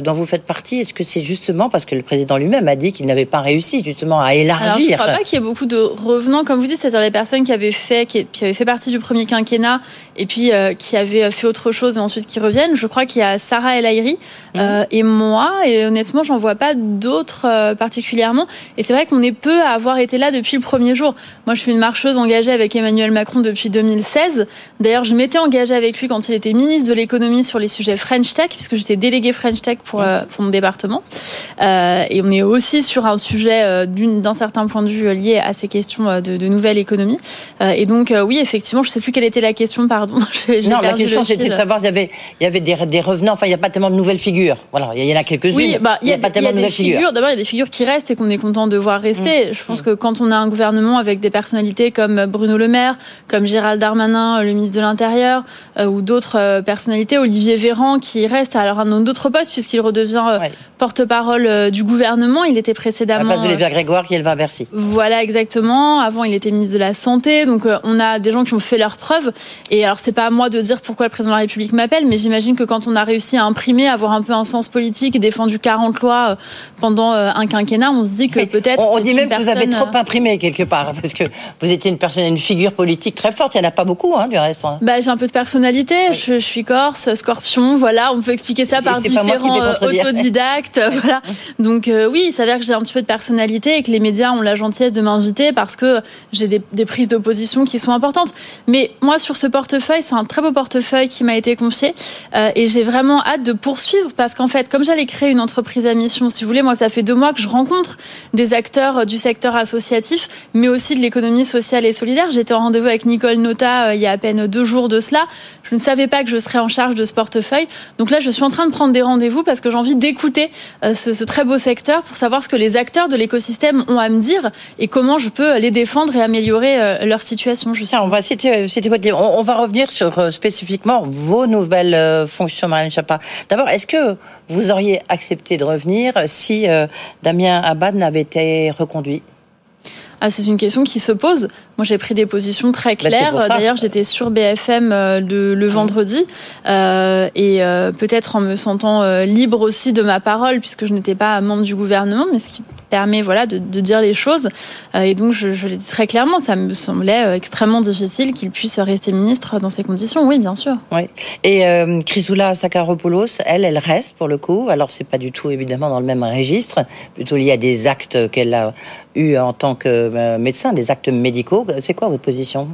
dont vous faites partie, est-ce que c'est justement parce que le président lui-même a dit qu'il n'avait pas réussi justement à élargir Alors, Je ne crois pas qu'il y ait beaucoup de revenants, comme vous dites, c'est-à-dire les personnes qui avaient fait, qui, avaient fait partie du premier quinquennat et puis euh, qui avaient fait autre chose et ensuite qui reviennent. Je crois qu'il y a Sarah El Aïri mhm. euh, et moi, et honnêtement, j'en vois pas d'autres particulièrement. Et c'est vrai qu'on est peu à avoir été là depuis le premier jour. Moi, je suis une marcheuse engagée avec Emmanuel Macron depuis 2016. D'ailleurs, je m'étais engagée avec lui quand il était ministre de l'économie sur les sujets French Tech, puisque j'étais déléguée French Tech pour, euh, pour mon département. Euh, et on est aussi sur un sujet euh, d'un certain point de vue lié à ces questions de, de nouvelle économie. et donc, oui, effectivement, je ne sais plus quelle était la question, pardon. non, la question c'était de savoir s'il y avait, il y avait des, des, revenants. Enfin, il n'y a pas tellement de nouvelles figures. Voilà, il y en a quelques-unes. Oui, bah, il y, a, pas tellement de nouvelles figures. D'abord, il y a des figures qui restent et qu'on est content de voir rester. Mm. Je pense que quand on a un gouvernement avec des personnalités comme Bruno Le Maire, comme Gérald Darmanin, le ministre de l'Intérieur, ou d'autres personnalités, Olivier Véran, qui reste alors un autre poste puisqu'il redevient devient euh, porte-parole euh, du gouvernement. Il était précédemment. À la place d'Olivier Grégoire qui est va à Bercy. Voilà, exactement. Avant, il était ministre de la Santé. Donc, euh, on a des gens qui ont fait leurs preuves. Et alors, c'est pas à moi de dire pourquoi le président de la République m'appelle, mais j'imagine que quand on a réussi à imprimer, avoir un peu un sens politique défendu 40 lois pendant un quinquennat, on se dit que peut-être. On, dit même que vous avez trop imprimé quelque part, parce que vous étiez une personne, une figure politique très forte. Il n'y en a pas beaucoup, hein, du reste. Hein. Bah, j'ai un peu de personnalité. Je, suis corse, scorpion, voilà. On peut expliquer ça par différents autodidacte, voilà. Donc euh, oui, il s'avère que j'ai un petit peu de personnalité et que les médias ont la gentillesse de m'inviter parce que j'ai des, prises d'opposition qui sont importantes. Mais moi, sur ce portefeuille, c'est un très beau portefeuille qui m'a été confié euh, et j'ai vraiment hâte de poursuivre parce qu'en fait, comme j'allais créer une entreprise à mission, si vous voulez, moi, ça fait deux mois que je rencontre des acteurs du secteur associatif, mais aussi de l'économie sociale et solidaire. J'étais en rendez-vous avec Nicole Nota euh, il y a à peine deux jours de cela. Je ne savais pas que je serais en charge de ce portefeuille. Donc là, je suis en train de prendre des rendez-vous parce que j'ai envie d'écouter euh, ce, très beau secteur pour savoir ce que les acteurs de l'écosystème ont à me dire et comment je peux les défendre et améliorer euh, leur situation. Je on va citer, votre On, va revenir sur euh, spécifiquement vos nouvelles fonctions, Marlène Chapa. D'abord, est-ce que vous auriez accepté de revenir si Damien Abad n'avait été reconduit? Ah, c'est une question qui se pose. Moi, j'ai pris des positions très bah, claires. D'ailleurs, j'étais sur BFM euh, le, le vendredi euh, et euh, peut-être en me sentant euh, libre aussi de ma parole, puisque je n'étais pas membre du gouvernement, mais ce qui permet voilà de, de dire les choses. Et donc, je, je l'ai dit très clairement. Ça me semblait extrêmement difficile qu'il puisse rester ministre dans ces conditions. Oui, bien sûr. Oui. Et Chrysoula Sakaropoulos, elle, elle reste pour le coup. Alors, c'est pas du tout évidemment dans le même registre. Plutôt lié à des actes qu'elle a eu en tant que médecin, des actes médicaux. C'est quoi votre position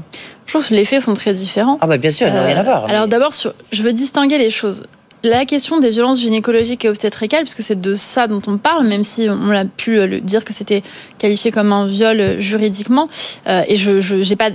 Je trouve que les faits sont très différents. Ah bah bien sûr, il n'y a rien à voir. Euh, alors d'abord, je veux distinguer les choses la question des violences gynécologiques et obstétricales, puisque c'est de ça dont on parle, même si on a pu euh, le dire que c'était qualifié comme un viol euh, juridiquement, euh, et je n'ai pas,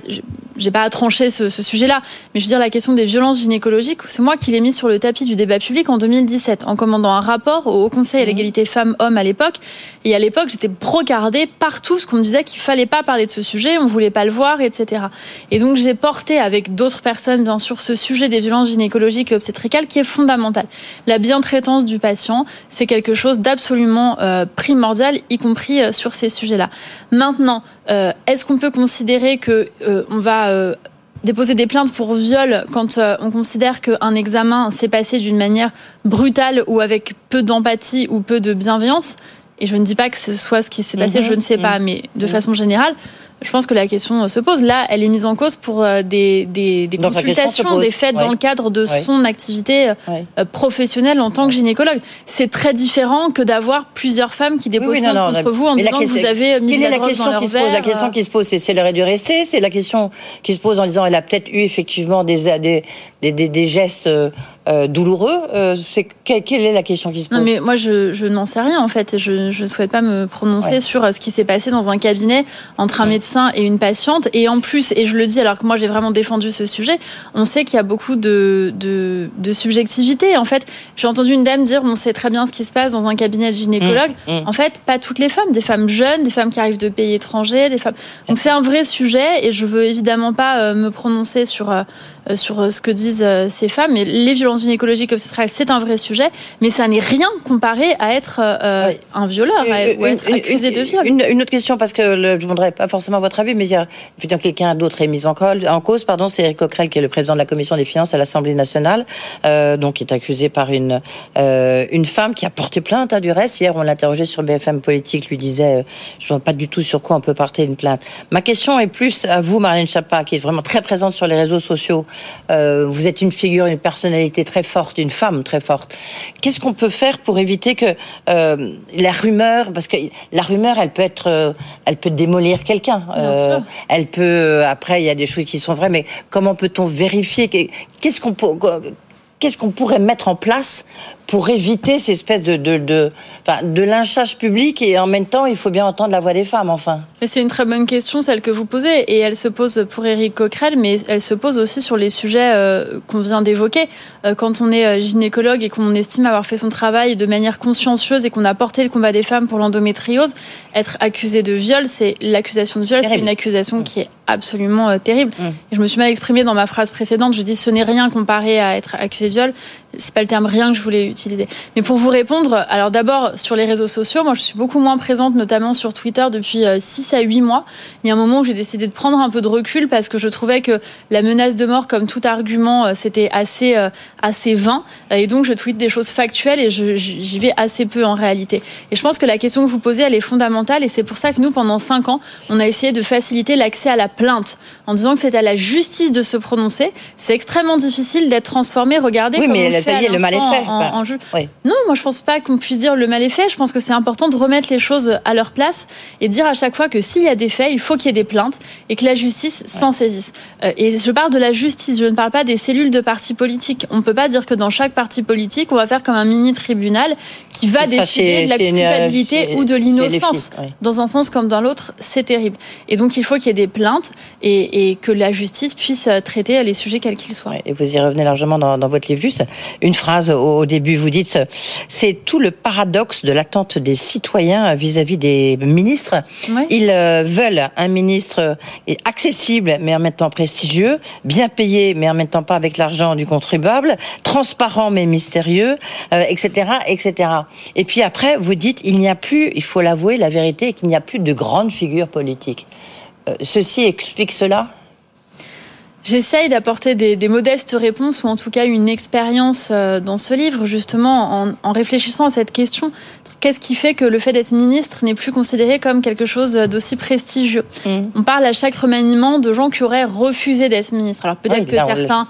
j'ai pas à trancher ce, ce sujet-là, mais je veux dire la question des violences gynécologiques, c'est moi qui l'ai mis sur le tapis du débat public en 2017, en commandant un rapport au Haut Conseil à mmh. l'égalité femmes-hommes à l'époque, et à l'époque j'étais brocardée partout, ce qu'on me disait qu'il fallait pas parler de ce sujet, on voulait pas le voir, etc. Et donc j'ai porté avec d'autres personnes, bien sûr, ce sujet des violences gynécologiques et obstétricales qui est fondamental la bientraitance du patient, c'est quelque chose d'absolument euh, primordial, y compris euh, sur ces sujets-là. Maintenant, euh, est-ce qu'on peut considérer que on va déposer des plaintes pour viol quand on considère qu'un examen s'est passé d'une manière brutale ou avec peu d'empathie ou peu de bienveillance? Et je ne dis pas que ce soit ce qui s'est passé, mhm. je ne sais pas, mhm. mais de mhm. façon générale, je pense que la question se pose. Là, elle est mise en cause pour euh, des, des, des consultations, des faits dans le cadre de son activité euh, professionnelle en tant que gynécologue. C'est très différent que d'avoir plusieurs femmes qui déposent oui, contre vous en disant que vous avez mis la, la question qui se pose? La question qui se pose, c'est si elle aurait dû rester? C'est la question qui se pose en disant elle a peut-être eu effectivement des, des, des, des gestes euh, douloureux. Euh, c'est quelle, est la question qui se pose? Non, mais moi, je, n'en sais rien en fait. Je ne souhaite pas me prononcer sur euh, ce qui s'est passé dans un cabinet entre un médecin médecin et une patiente. Et en plus, et je le dis alors que moi j'ai vraiment défendu ce sujet, on sait qu'il y a beaucoup de, de, de, subjectivité. En fait, j'ai entendu une dame dire on sait très bien ce qui se passe dans un cabinet de gynécologue. Mmh, mmh. En fait, pas toutes les femmes, des femmes jeunes, des femmes qui arrivent de pays étrangers, des femmes. Donc c'est un vrai sujet et je veux évidemment pas euh, me prononcer sur euh, sur euh, ce que disent euh, ces femmes. Les violences gynécologiques obstétricales, c'est un vrai sujet, mais ça n'est rien comparé à être un violeur ou à être accusé de viol. Une, autre question, parce que je ne demanderai pas forcément votre avis, mais il y a quelqu'un d'autre est mis en, cause. Pardon, c'est Eric Coquerel, qui est le président de la commission des finances à l'Assemblée nationale, donc qui est accusé par une, une femme qui a porté plainte, hein, du reste. Hier, on l'interrogeait sur BFM Politique, lui disait, je ne vois pas du tout sur quoi on peut porter une plainte. Ma question est plus à vous, Marlène Chapa, qui est vraiment très présente sur les réseaux sociaux. Euh, vous êtes une figure, une personnalité très forte, une femme très forte. Qu'est-ce qu'on peut faire pour éviter que euh, la rumeur, parce que la rumeur, elle peut être, euh, elle peut démolir quelqu'un. elle peut, après, il y a des choses qui sont vraies, mais comment peut-on vérifier Qu'est-ce qu'on peut qu'est-ce qu'on pourrait mettre en place pour éviter ces espèces de, de, de, lynchage public et en même temps, il faut bien entendre la voix des femmes, enfin. Mais c'est une très bonne question, celle que vous posez, et elle se pose pour Éric Coquerel, mais elle se pose aussi sur les sujets euh, qu'on vient d'évoquer. Euh, quand on est euh, gynécologue et qu'on estime avoir fait son travail de manière consciencieuse et qu'on a porté le combat des femmes pour l'endométriose, être accusé de viol, c'est l'accusation de viol, c'est une accusation qui est absolument terrible. Mm. Et je me suis mal exprimée dans ma phrase précédente, je dis ce n'est rien comparé à être accusé de viol. C'est pas le terme rien que je voulais utiliser. Mais pour vous répondre, alors d'abord sur les réseaux sociaux, moi je suis beaucoup moins présente, notamment sur Twitter depuis 6 euh, à 8 mois. Il y a un moment où j'ai décidé de prendre un peu de recul parce que je trouvais que la menace de mort, comme tout argument, euh, c'était assez, euh, assez vain. Et donc je tweete des choses factuelles et j'y vais assez peu en réalité. Et je pense que la question que vous posez, elle est fondamentale et c'est pour ça que nous, pendant 5 ans, on a essayé de faciliter l'accès à la plainte en disant que c'est à la justice de se prononcer. C'est extrêmement difficile d'être transformé. Regardez oui, mais ça y est, le mal est fait. En, jeu. Non, moi je pense pas qu'on puisse dire le mal est fait. Je pense que c'est important de remettre les choses à leur place et dire à chaque fois que s'il y a des faits, il faut qu'il y ait des plaintes et que la justice s'en saisisse. Euh, et je parle de la justice, je ne parle pas des cellules de partis politiques. On ne peut pas dire que dans chaque parti politique, on va faire comme un mini tribunal qui va décider de la culpabilité ou de l'innocence. Dans un sens comme dans l'autre, c'est terrible. Et donc il faut qu'il y ait des plaintes et, que la justice puisse traiter les sujets quels qu'ils soient. Et vous y revenez largement dans, dans votre livre. Juste une phrase au, début, vous dites c'est tout le paradoxe de l'attente des citoyens vis-à-vis des ministres. Ils euh, veulent un ministre accessible mais en même temps prestigieux, bien payé mais en même temps pas avec l'argent du contribuable, transparent mais mystérieux, etc., euh, etc. Et puis après, vous dites, il n'y a plus, il faut l'avouer, la vérité, qu'il n'y a plus de grandes figures politiques. Euh, ceci explique cela? J'essaye d'apporter des, modestes réponses ou en tout cas une expérience euh, dans ce livre, justement en, réfléchissant à cette question. Qu'est-ce qui fait que le fait d'être ministre n'est plus considéré comme quelque chose d'aussi prestigieux? Mmh. On parle à chaque remaniement de gens qui auraient refusé d'être ministre. Alors peut-être que certains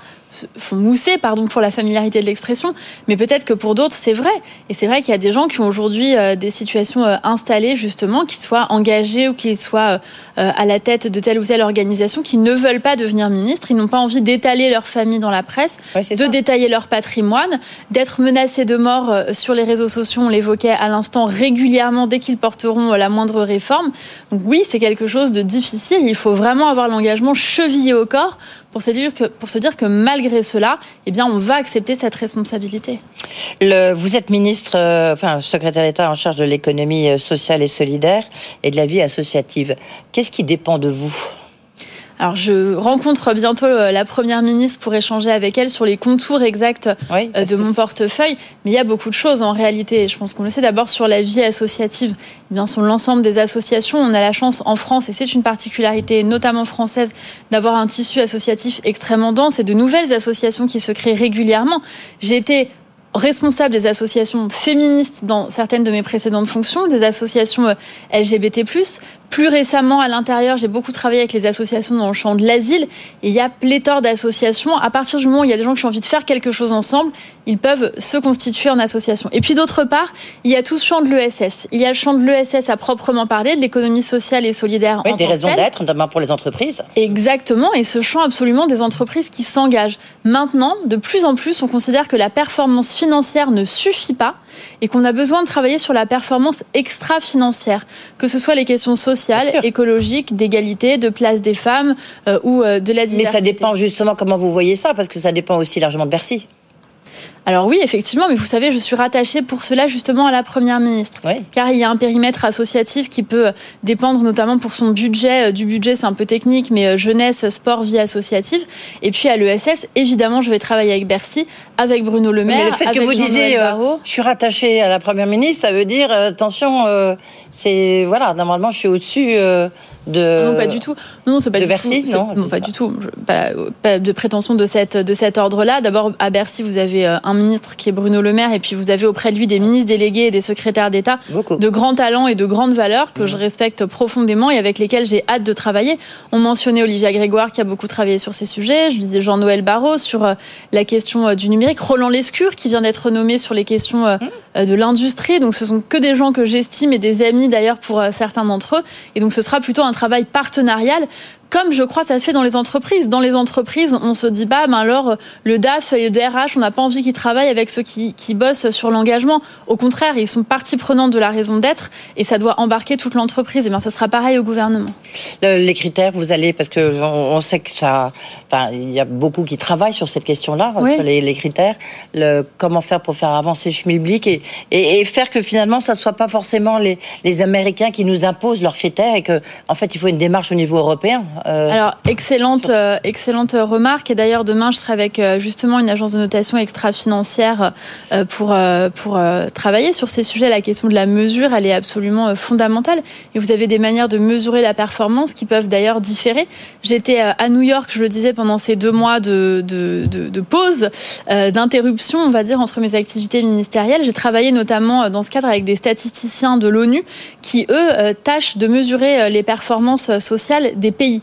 font mousser, pardon pour la familiarité de l'expression, mais peut-être que pour d'autres c'est vrai. Et c'est vrai qu'il y a des gens qui ont aujourd'hui euh, des situations euh, installées justement, qu'ils soient engagés ou qu'ils soient euh, à la tête de telle ou telle organisation, qui ne veulent pas devenir ministres, ils n'ont pas envie d'étaler leur famille dans la presse, de détailler leur patrimoine, d'être menacés de mort sur les réseaux sociaux, on l'évoquait à l'instant régulièrement dès qu'ils porteront la moindre réforme. Donc oui, c'est quelque chose de difficile, il faut vraiment avoir l'engagement chevillé au corps pour se dire que, pour se dire que malgré cela, eh bien, on va accepter cette responsabilité. Vous êtes ministre, euh, enfin, secrétaire d'État en charge de l'économie euh, sociale et solidaire et de la vie associative. Qu'est-ce qui dépend de vous? Alors, je rencontre bientôt euh, la première ministre pour échanger avec elle sur les contours exacts euh, de mon portefeuille. Mais il y a beaucoup de choses en réalité. Je pense qu'on le sait d'abord sur la vie associative. Eh bien, sur l'ensemble des associations, on a la chance en France, et c'est une particularité notamment française, d'avoir un tissu associatif extrêmement dense et de nouvelles associations qui se créent régulièrement. J'ai été responsable des associations féministes dans certaines de mes précédentes fonctions, des associations euh, LGBT+, plus récemment, à l'intérieur, j'ai beaucoup travaillé avec les associations dans le champ de l'asile. Et il y a pléthore d'associations. À partir du moment où il y a des gens qui ont envie de faire quelque chose ensemble, ils peuvent se constituer en association. Et puis d'autre part, il y a tout ce champ de l'ESS. Il y a le champ de l'ESS à proprement parler, de l'économie sociale et solidaire. Oui, des raisons d'être, notamment pour les entreprises. Exactement. Et ce champ absolument des entreprises qui s'engagent. Maintenant, de plus en plus, on considère que la performance financière ne suffit pas et qu'on a besoin de travailler sur la performance extra-financière, que ce soit les questions sociales sociale, écologique, d'égalité, de place des femmes ou de la diversité. Mais ça dépend justement comment vous voyez ça, parce que ça dépend aussi largement de Bercy. Alors oui, effectivement, mais vous savez, je suis rattachée pour cela justement à la Première ministre. Car il y a un périmètre associatif qui peut dépendre notamment pour son budget. Euh, du budget, c'est un peu technique, mais euh, jeunesse, sport, vie associative. Et puis à l'ESS, évidemment, je vais travailler avec Bercy, avec Bruno Le Maire, mais le fait que vous disiez, euh, je suis rattachée à la Première ministre, ça veut dire, attention, c'est, voilà, normalement, je suis au-dessus de... Non, pas du tout. Non, c'est pas de du Bercy, tout. non, non pas du tout. pas, de prétention de, cette, de cet ordre-là. D'abord, à Bercy, vous avez un ministre qui est Bruno Le Maire, et puis vous avez auprès de lui des ministres délégués et des secrétaires d'État de grands talents et de grandes valeurs que je mmh. respecte profondément et avec lesquels j'ai hâte de travailler. On mentionnait Olivia Grégoire qui a beaucoup travaillé sur ces sujets. Je disais Jean-Noël Barrot sur euh, la question euh, du numérique. Roland Lescure qui vient d'être nommé sur les questions mmh. de l'industrie. Donc ce sont que des gens que j'estime et des amis d'ailleurs pour certains d'entre eux. Et donc ce sera plutôt un travail partenarial comme je crois ça se fait dans les entreprises. Dans les entreprises, on se dit pas, ben alors le DAF et le DRH, on n'a pas envie qu'ils travaillent avec ceux qui, qui bossent sur l'engagement. Au contraire, ils sont partie prenante de la raison d'être et ça doit embarquer toute l'entreprise. Et bien, ça sera pareil au gouvernement. les critères, vous allez parce que on, sait que ça, enfin, il y a beaucoup qui travaillent sur cette question-là, sur les, critères. Le, comment faire pour faire avancer Schmilblick et, et, et, faire que finalement, ça soit pas forcément les, les Américains qui nous imposent leurs critères et que, en fait, il faut une démarche au niveau européen. Euh, Alors, excellente, euh, excellente remarque. Et d'ailleurs, demain, je serai avec euh, justement une agence de notation extra-financière pour, pour travailler sur ces sujets. La question de la mesure, elle est absolument fondamentale. Et vous avez des manières de mesurer la performance qui peuvent d'ailleurs différer. J'étais à New York, je le disais, pendant ces deux mois de, de, de, de pause, d'interruption, on va dire, entre mes activités ministérielles. J'ai travaillé notamment dans ce cadre avec des statisticiens de l'ONU qui, eux, tâchent de mesurer les performances sociales des pays.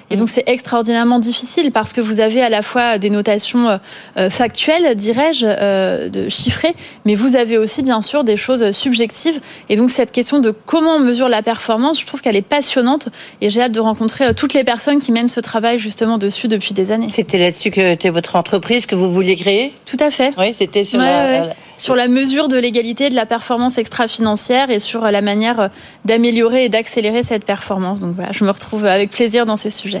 Et donc c'est extraordinairement difficile parce que vous avez à la fois des notations euh, factuelles, dirais-je, euh, de chiffrées, mais vous avez aussi bien sûr des choses subjectives. Et donc cette question de comment on mesure la performance, je trouve qu'elle est passionnante et j'ai hâte de rencontrer euh, toutes les personnes qui mènent ce travail justement dessus depuis des années. C'était là-dessus que était votre entreprise que vous vouliez créer? Tout à fait. Oui, c'était sur, sur la mesure de l'égalité de la performance extra-financière et sur la manière d'améliorer et d'accélérer cette performance. Donc voilà, je me retrouve avec plaisir dans ces sujets.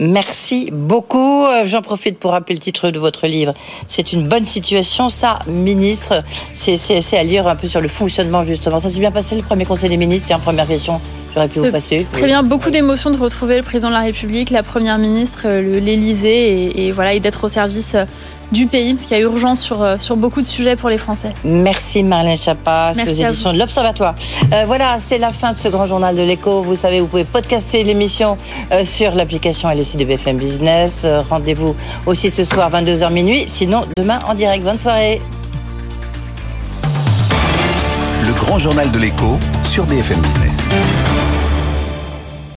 Merci beaucoup. Euh, j'en profite pour rappeler le titre de votre livre. C'est une bonne situation, ça, ministre. C'est à lire un peu sur le fonctionnement, justement. Ça s'est bien passé, le premier conseil des ministres C'est une première question. J'aurais pu vous euh, passer. Très bien, beaucoup d'émotions de retrouver le président de la République, la première ministre, euh, l'Élysée, et, et, voilà, et d'être au service du pays, parce qu'il y a urgence sur, sur beaucoup de sujets pour les Français. Merci Marlène Chapa, aux éditions de l'Observatoire. Euh, voilà, c'est la fin de ce grand journal de l'écho. Vous savez, vous pouvez podcaster l'émission sur l'application le de BFM Business. Rendez-vous aussi ce soir 22h minuit, sinon demain en direct. Bonne soirée. Le grand journal de l'écho sur BFM Business.